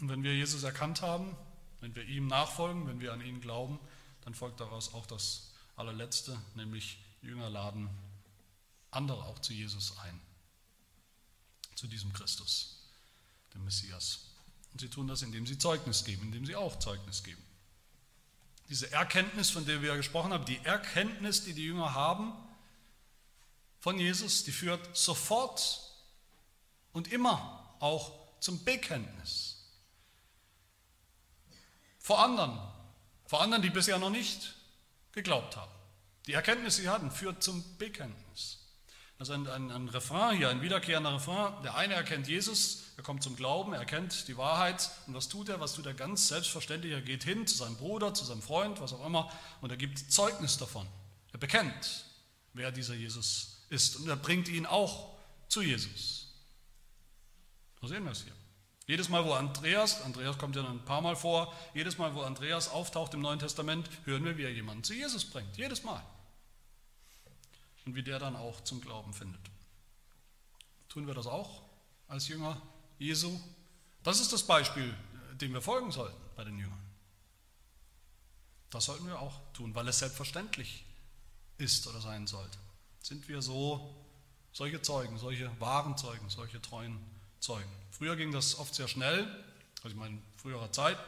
Und wenn wir Jesus erkannt haben, wenn wir ihm nachfolgen, wenn wir an ihn glauben, dann folgt daraus auch das allerletzte, nämlich Jünger laden andere auch zu Jesus ein, zu diesem Christus, dem Messias. Und sie tun das, indem sie Zeugnis geben, indem sie auch Zeugnis geben. Diese Erkenntnis, von der wir gesprochen haben, die Erkenntnis, die die Jünger haben von Jesus, die führt sofort und immer auch zum Bekenntnis. Vor anderen, vor anderen, die bisher noch nicht geglaubt haben. Die Erkenntnis, die sie hatten, führt zum Bekenntnis. Das ist ein, ein, ein Refrain hier, ein wiederkehrender Refrain. Der eine erkennt Jesus, er kommt zum Glauben, er erkennt die Wahrheit. Und was tut er? Was tut er ganz selbstverständlich? Er geht hin zu seinem Bruder, zu seinem Freund, was auch immer, und er gibt Zeugnis davon. Er bekennt, wer dieser Jesus ist. Und er bringt ihn auch zu Jesus. So sehen wir es hier. Jedes Mal, wo Andreas, Andreas kommt ja ein paar Mal vor, jedes Mal, wo Andreas auftaucht im Neuen Testament, hören wir, wie er jemanden zu Jesus bringt. Jedes Mal und wie der dann auch zum Glauben findet. Tun wir das auch als Jünger Jesu? Das ist das Beispiel, dem wir folgen sollten bei den Jüngern. Das sollten wir auch tun, weil es selbstverständlich ist oder sein sollte. Sind wir so solche Zeugen, solche wahren Zeugen, solche treuen Zeugen? Früher ging das oft sehr schnell, also ich meine in früherer Zeit,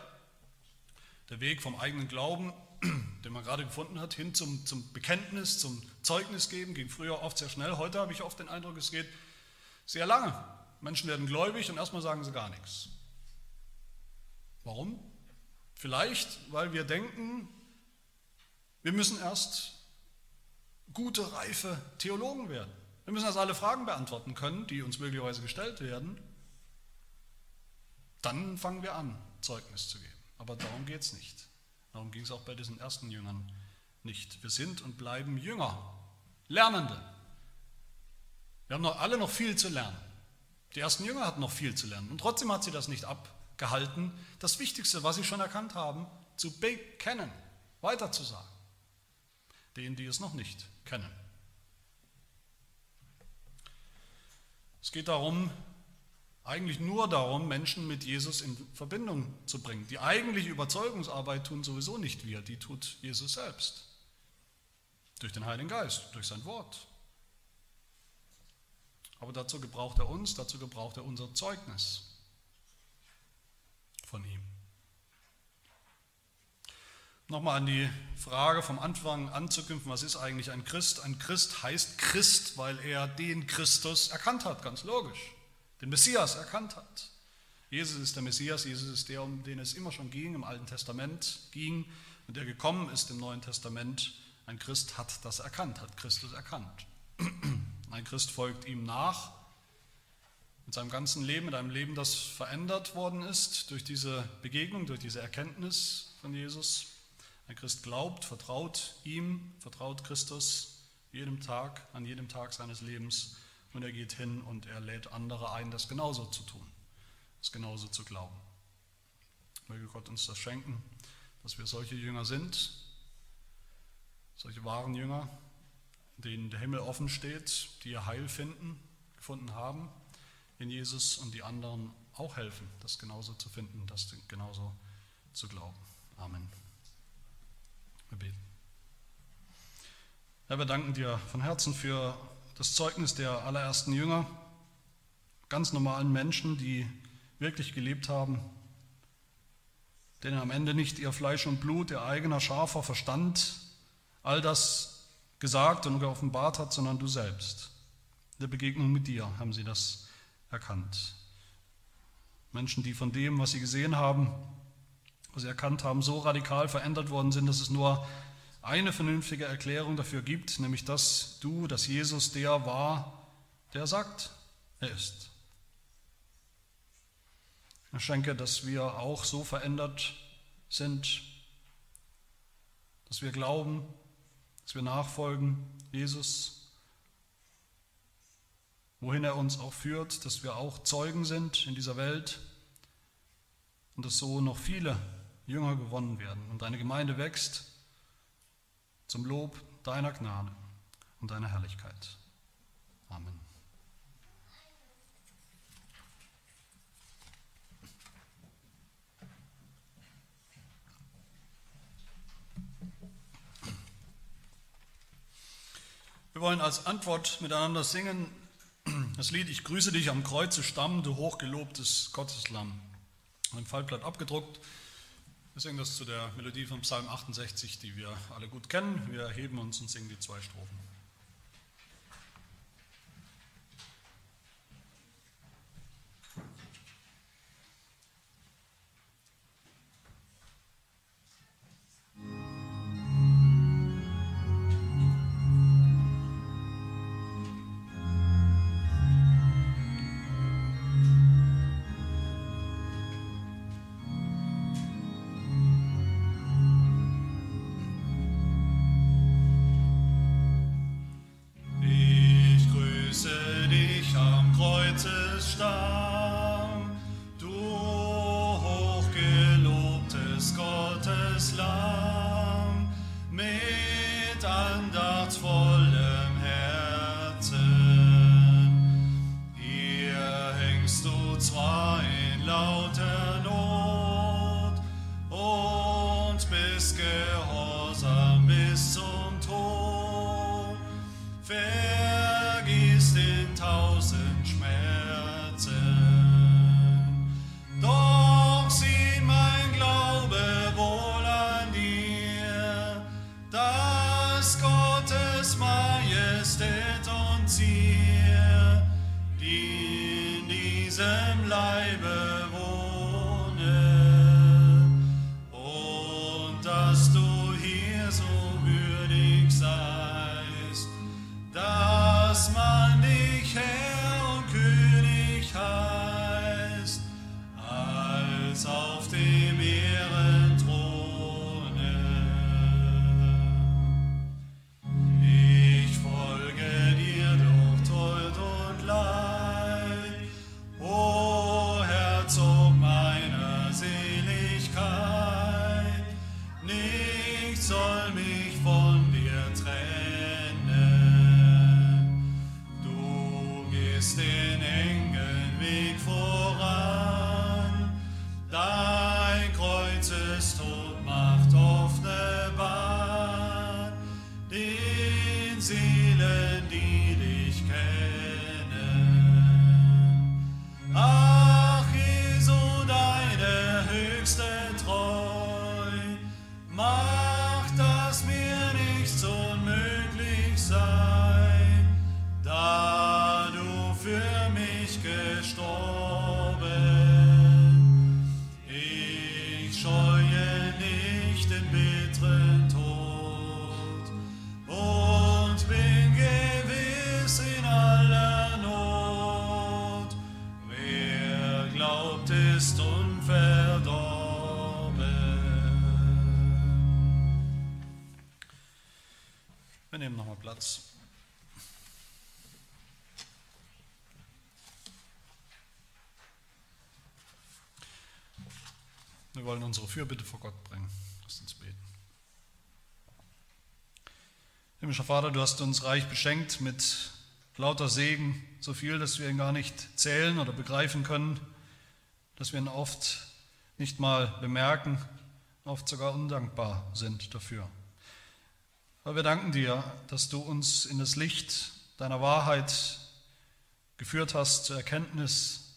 der Weg vom eigenen Glauben den man gerade gefunden hat, hin zum, zum Bekenntnis, zum Zeugnis geben, ging früher oft sehr schnell. Heute habe ich oft den Eindruck, es geht sehr lange. Menschen werden gläubig und erstmal sagen sie gar nichts. Warum? Vielleicht, weil wir denken, wir müssen erst gute, reife Theologen werden. Wir müssen erst alle Fragen beantworten können, die uns möglicherweise gestellt werden. Dann fangen wir an, Zeugnis zu geben. Aber darum geht es nicht. Darum ging es auch bei diesen ersten Jüngern nicht. Wir sind und bleiben Jünger, Lernende. Wir haben noch, alle noch viel zu lernen. Die ersten Jünger hatten noch viel zu lernen. Und trotzdem hat sie das nicht abgehalten, das Wichtigste, was sie schon erkannt haben, zu bekennen, weiterzusagen. Denen, die es noch nicht kennen. Es geht darum, eigentlich nur darum, Menschen mit Jesus in Verbindung zu bringen. Die eigentliche Überzeugungsarbeit tun sowieso nicht wir, die tut Jesus selbst. Durch den Heiligen Geist, durch sein Wort. Aber dazu gebraucht er uns, dazu gebraucht er unser Zeugnis von ihm. Nochmal an die Frage vom Anfang anzuknüpfen, was ist eigentlich ein Christ? Ein Christ heißt Christ, weil er den Christus erkannt hat, ganz logisch den Messias erkannt hat. Jesus ist der Messias, Jesus ist der, um den es immer schon ging, im Alten Testament ging und der gekommen ist im Neuen Testament. Ein Christ hat das erkannt, hat Christus erkannt. Ein Christ folgt ihm nach mit seinem ganzen Leben, mit einem Leben, das verändert worden ist durch diese Begegnung, durch diese Erkenntnis von Jesus. Ein Christ glaubt, vertraut ihm, vertraut Christus jedem Tag, an jedem Tag seines Lebens und er geht hin und er lädt andere ein, das genauso zu tun. es genauso zu glauben. Möge Gott uns das schenken, dass wir solche Jünger sind, solche wahren Jünger, denen der Himmel offen steht, die ihr Heil finden, gefunden haben in Jesus und die anderen auch helfen, das genauso zu finden, das genauso zu glauben. Amen. Wir beten. Herr, wir danken dir von Herzen für das Zeugnis der allerersten Jünger, ganz normalen Menschen, die wirklich gelebt haben, denen am Ende nicht ihr Fleisch und Blut, ihr eigener scharfer Verstand all das gesagt und geoffenbart hat, sondern du selbst. In der Begegnung mit dir haben sie das erkannt. Menschen, die von dem, was sie gesehen haben, was sie erkannt haben, so radikal verändert worden sind, dass es nur eine vernünftige Erklärung dafür gibt, nämlich dass du, dass Jesus der war, der sagt, er ist. Ich schenke, dass wir auch so verändert sind, dass wir glauben, dass wir nachfolgen, Jesus, wohin er uns auch führt, dass wir auch Zeugen sind in dieser Welt und dass so noch viele Jünger gewonnen werden und deine Gemeinde wächst zum Lob deiner Gnade und deiner Herrlichkeit. Amen. Wir wollen als Antwort miteinander singen das Lied Ich grüße dich am Kreuze Stamm, du hochgelobtes Gotteslamm. Ein Fallblatt abgedruckt. Wir singen das zu der Melodie von Psalm 68, die wir alle gut kennen. Wir erheben uns und singen die zwei Strophen. Platz. Wir wollen unsere Fürbitte vor Gott bringen. Lass uns beten. Himmlischer Vater, du hast uns reich beschenkt mit lauter Segen, so viel, dass wir ihn gar nicht zählen oder begreifen können, dass wir ihn oft nicht mal bemerken, oft sogar undankbar sind dafür. Aber wir danken dir, dass du uns in das Licht deiner Wahrheit geführt hast zur Erkenntnis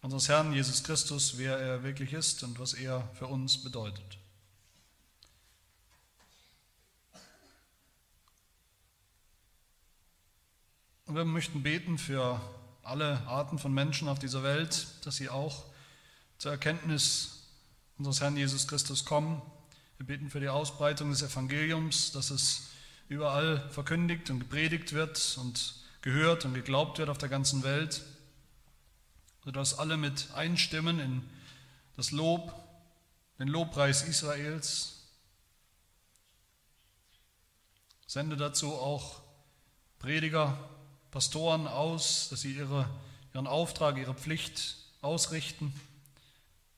unseres Herrn Jesus Christus, wer er wirklich ist und was er für uns bedeutet. Und wir möchten beten für alle Arten von Menschen auf dieser Welt, dass sie auch zur Erkenntnis unseres Herrn Jesus Christus kommen. Wir beten für die Ausbreitung des Evangeliums, dass es überall verkündigt und gepredigt wird und gehört und geglaubt wird auf der ganzen Welt, sodass alle mit einstimmen in das Lob, den Lobpreis Israels. Sende dazu auch Prediger, Pastoren aus, dass sie ihre, ihren Auftrag, ihre Pflicht ausrichten.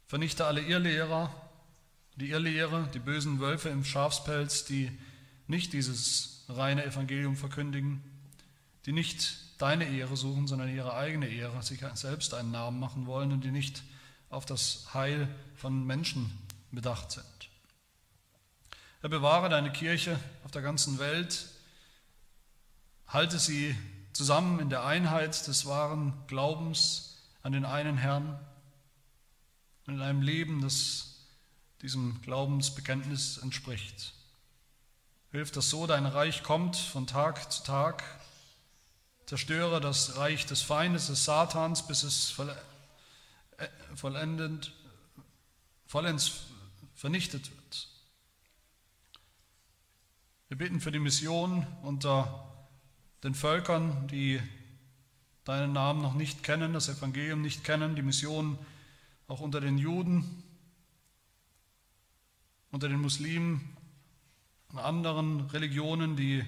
Vernichte alle Irrlehrer, die Irrlehre, die bösen Wölfe im Schafspelz, die nicht dieses reine Evangelium verkündigen, die nicht deine Ehre suchen, sondern ihre eigene Ehre, sich selbst einen Namen machen wollen und die nicht auf das Heil von Menschen bedacht sind. Herr, bewahre deine Kirche auf der ganzen Welt, halte sie zusammen in der Einheit des wahren Glaubens an den einen Herrn und in einem Leben, das diesem Glaubensbekenntnis entspricht. Hilf, dass so dein Reich kommt von Tag zu Tag. Zerstöre das Reich des Feindes, des Satans, bis es äh, vollendend, vollends vernichtet wird. Wir beten für die Mission unter den Völkern, die deinen Namen noch nicht kennen, das Evangelium nicht kennen, die Mission auch unter den Juden, unter den Muslimen und anderen Religionen, die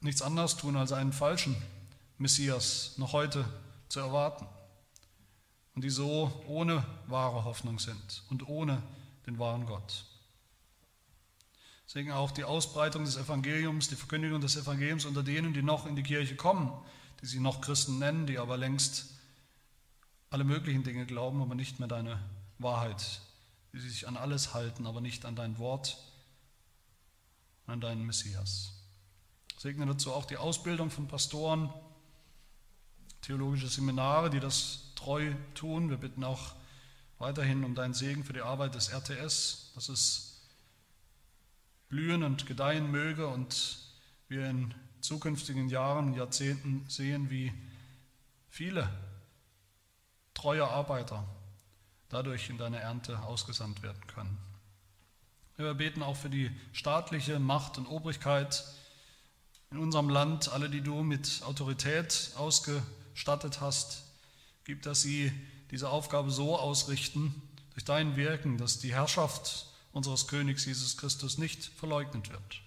nichts anderes tun, als einen falschen Messias noch heute zu erwarten und die so ohne wahre Hoffnung sind und ohne den wahren Gott. Deswegen auch die Ausbreitung des Evangeliums, die Verkündigung des Evangeliums unter denen, die noch in die Kirche kommen, die sich noch Christen nennen, die aber längst alle möglichen Dinge glauben, aber nicht mehr deine Wahrheit, die sich an alles halten, aber nicht an dein Wort, an deinen Messias. Segne dazu auch die Ausbildung von Pastoren, theologische Seminare, die das treu tun. Wir bitten auch weiterhin um deinen Segen für die Arbeit des RTS, dass es blühen und gedeihen möge und wir in zukünftigen Jahren, Jahrzehnten sehen, wie viele treue Arbeiter dadurch in deine Ernte ausgesandt werden können. Wir beten auch für die staatliche Macht und Obrigkeit in unserem Land, alle, die du mit Autorität ausgestattet hast. Gib, dass sie diese Aufgabe so ausrichten, durch dein Wirken, dass die Herrschaft unseres Königs Jesus Christus nicht verleugnet wird.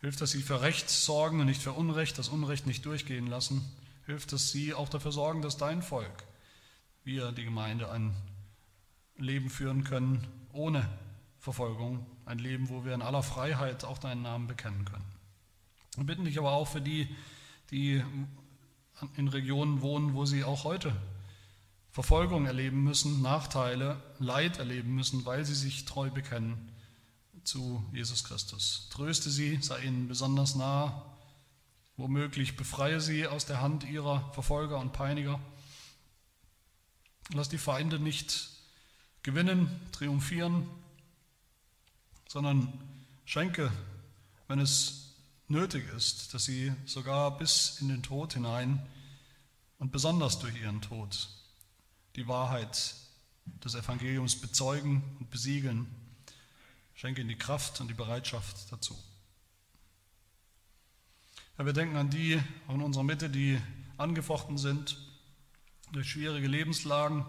Hilft, dass sie für Recht sorgen und nicht für Unrecht, das Unrecht nicht durchgehen lassen. Hilft, dass sie auch dafür sorgen, dass dein Volk, wir, die Gemeinde, ein Leben führen können ohne Verfolgung, ein Leben, wo wir in aller Freiheit auch deinen Namen bekennen können. Wir bitten dich aber auch für die, die in Regionen wohnen, wo sie auch heute Verfolgung erleben müssen, Nachteile, Leid erleben müssen, weil sie sich treu bekennen zu Jesus Christus. Tröste sie, sei ihnen besonders nah, womöglich befreie sie aus der Hand ihrer Verfolger und Peiniger. Lass die Feinde nicht gewinnen, triumphieren, sondern schenke, wenn es nötig ist, dass sie sogar bis in den Tod hinein und besonders durch ihren Tod die Wahrheit des Evangeliums bezeugen und besiegeln. Schenke ihnen die Kraft und die Bereitschaft dazu. Ja, wir denken an die in unserer Mitte, die angefochten sind durch schwierige Lebenslagen,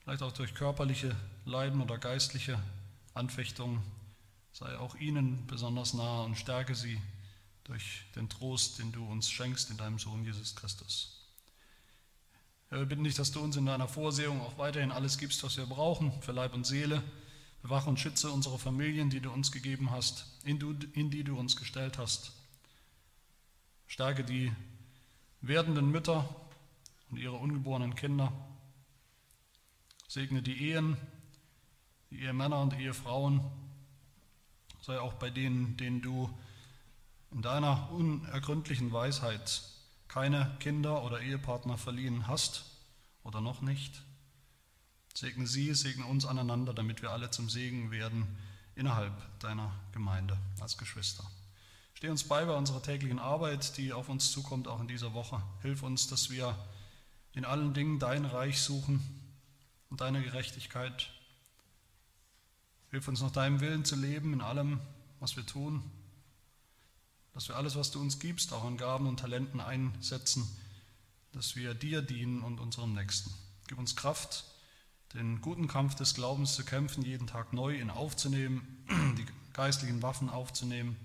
vielleicht auch durch körperliche Leiden oder geistliche Anfechtungen. Sei auch ihnen besonders nahe und stärke sie durch den Trost, den du uns schenkst in deinem Sohn Jesus Christus. Herr, wir bitten dich, dass du uns in deiner Vorsehung auch weiterhin alles gibst, was wir brauchen, für Leib und Seele. Bewache und schütze unsere Familien, die du uns gegeben hast, in, du, in die du uns gestellt hast. Stärke die werdenden Mütter und ihre ungeborenen Kinder. Segne die Ehen, die Ehemänner und Ehefrauen. Sei auch bei denen, denen du in deiner unergründlichen Weisheit keine Kinder oder Ehepartner verliehen hast oder noch nicht. Segne sie, segne uns aneinander, damit wir alle zum Segen werden innerhalb deiner Gemeinde als Geschwister. Steh uns bei bei unserer täglichen Arbeit, die auf uns zukommt, auch in dieser Woche. Hilf uns, dass wir in allen Dingen dein Reich suchen und deine Gerechtigkeit. Hilf uns nach deinem Willen zu leben in allem, was wir tun. Dass wir alles, was du uns gibst, auch an Gaben und Talenten einsetzen, dass wir dir dienen und unserem Nächsten. Gib uns Kraft, den guten Kampf des Glaubens zu kämpfen, jeden Tag neu ihn aufzunehmen, die geistlichen Waffen aufzunehmen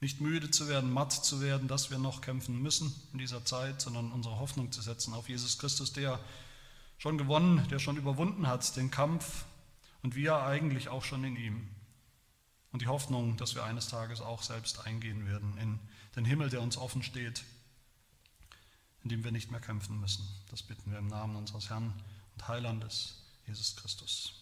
nicht müde zu werden, matt zu werden, dass wir noch kämpfen müssen in dieser Zeit, sondern unsere Hoffnung zu setzen auf Jesus Christus, der schon gewonnen, der schon überwunden hat den Kampf und wir eigentlich auch schon in ihm. Und die Hoffnung, dass wir eines Tages auch selbst eingehen werden in den Himmel, der uns offen steht, in dem wir nicht mehr kämpfen müssen. Das bitten wir im Namen unseres Herrn und Heilandes, Jesus Christus.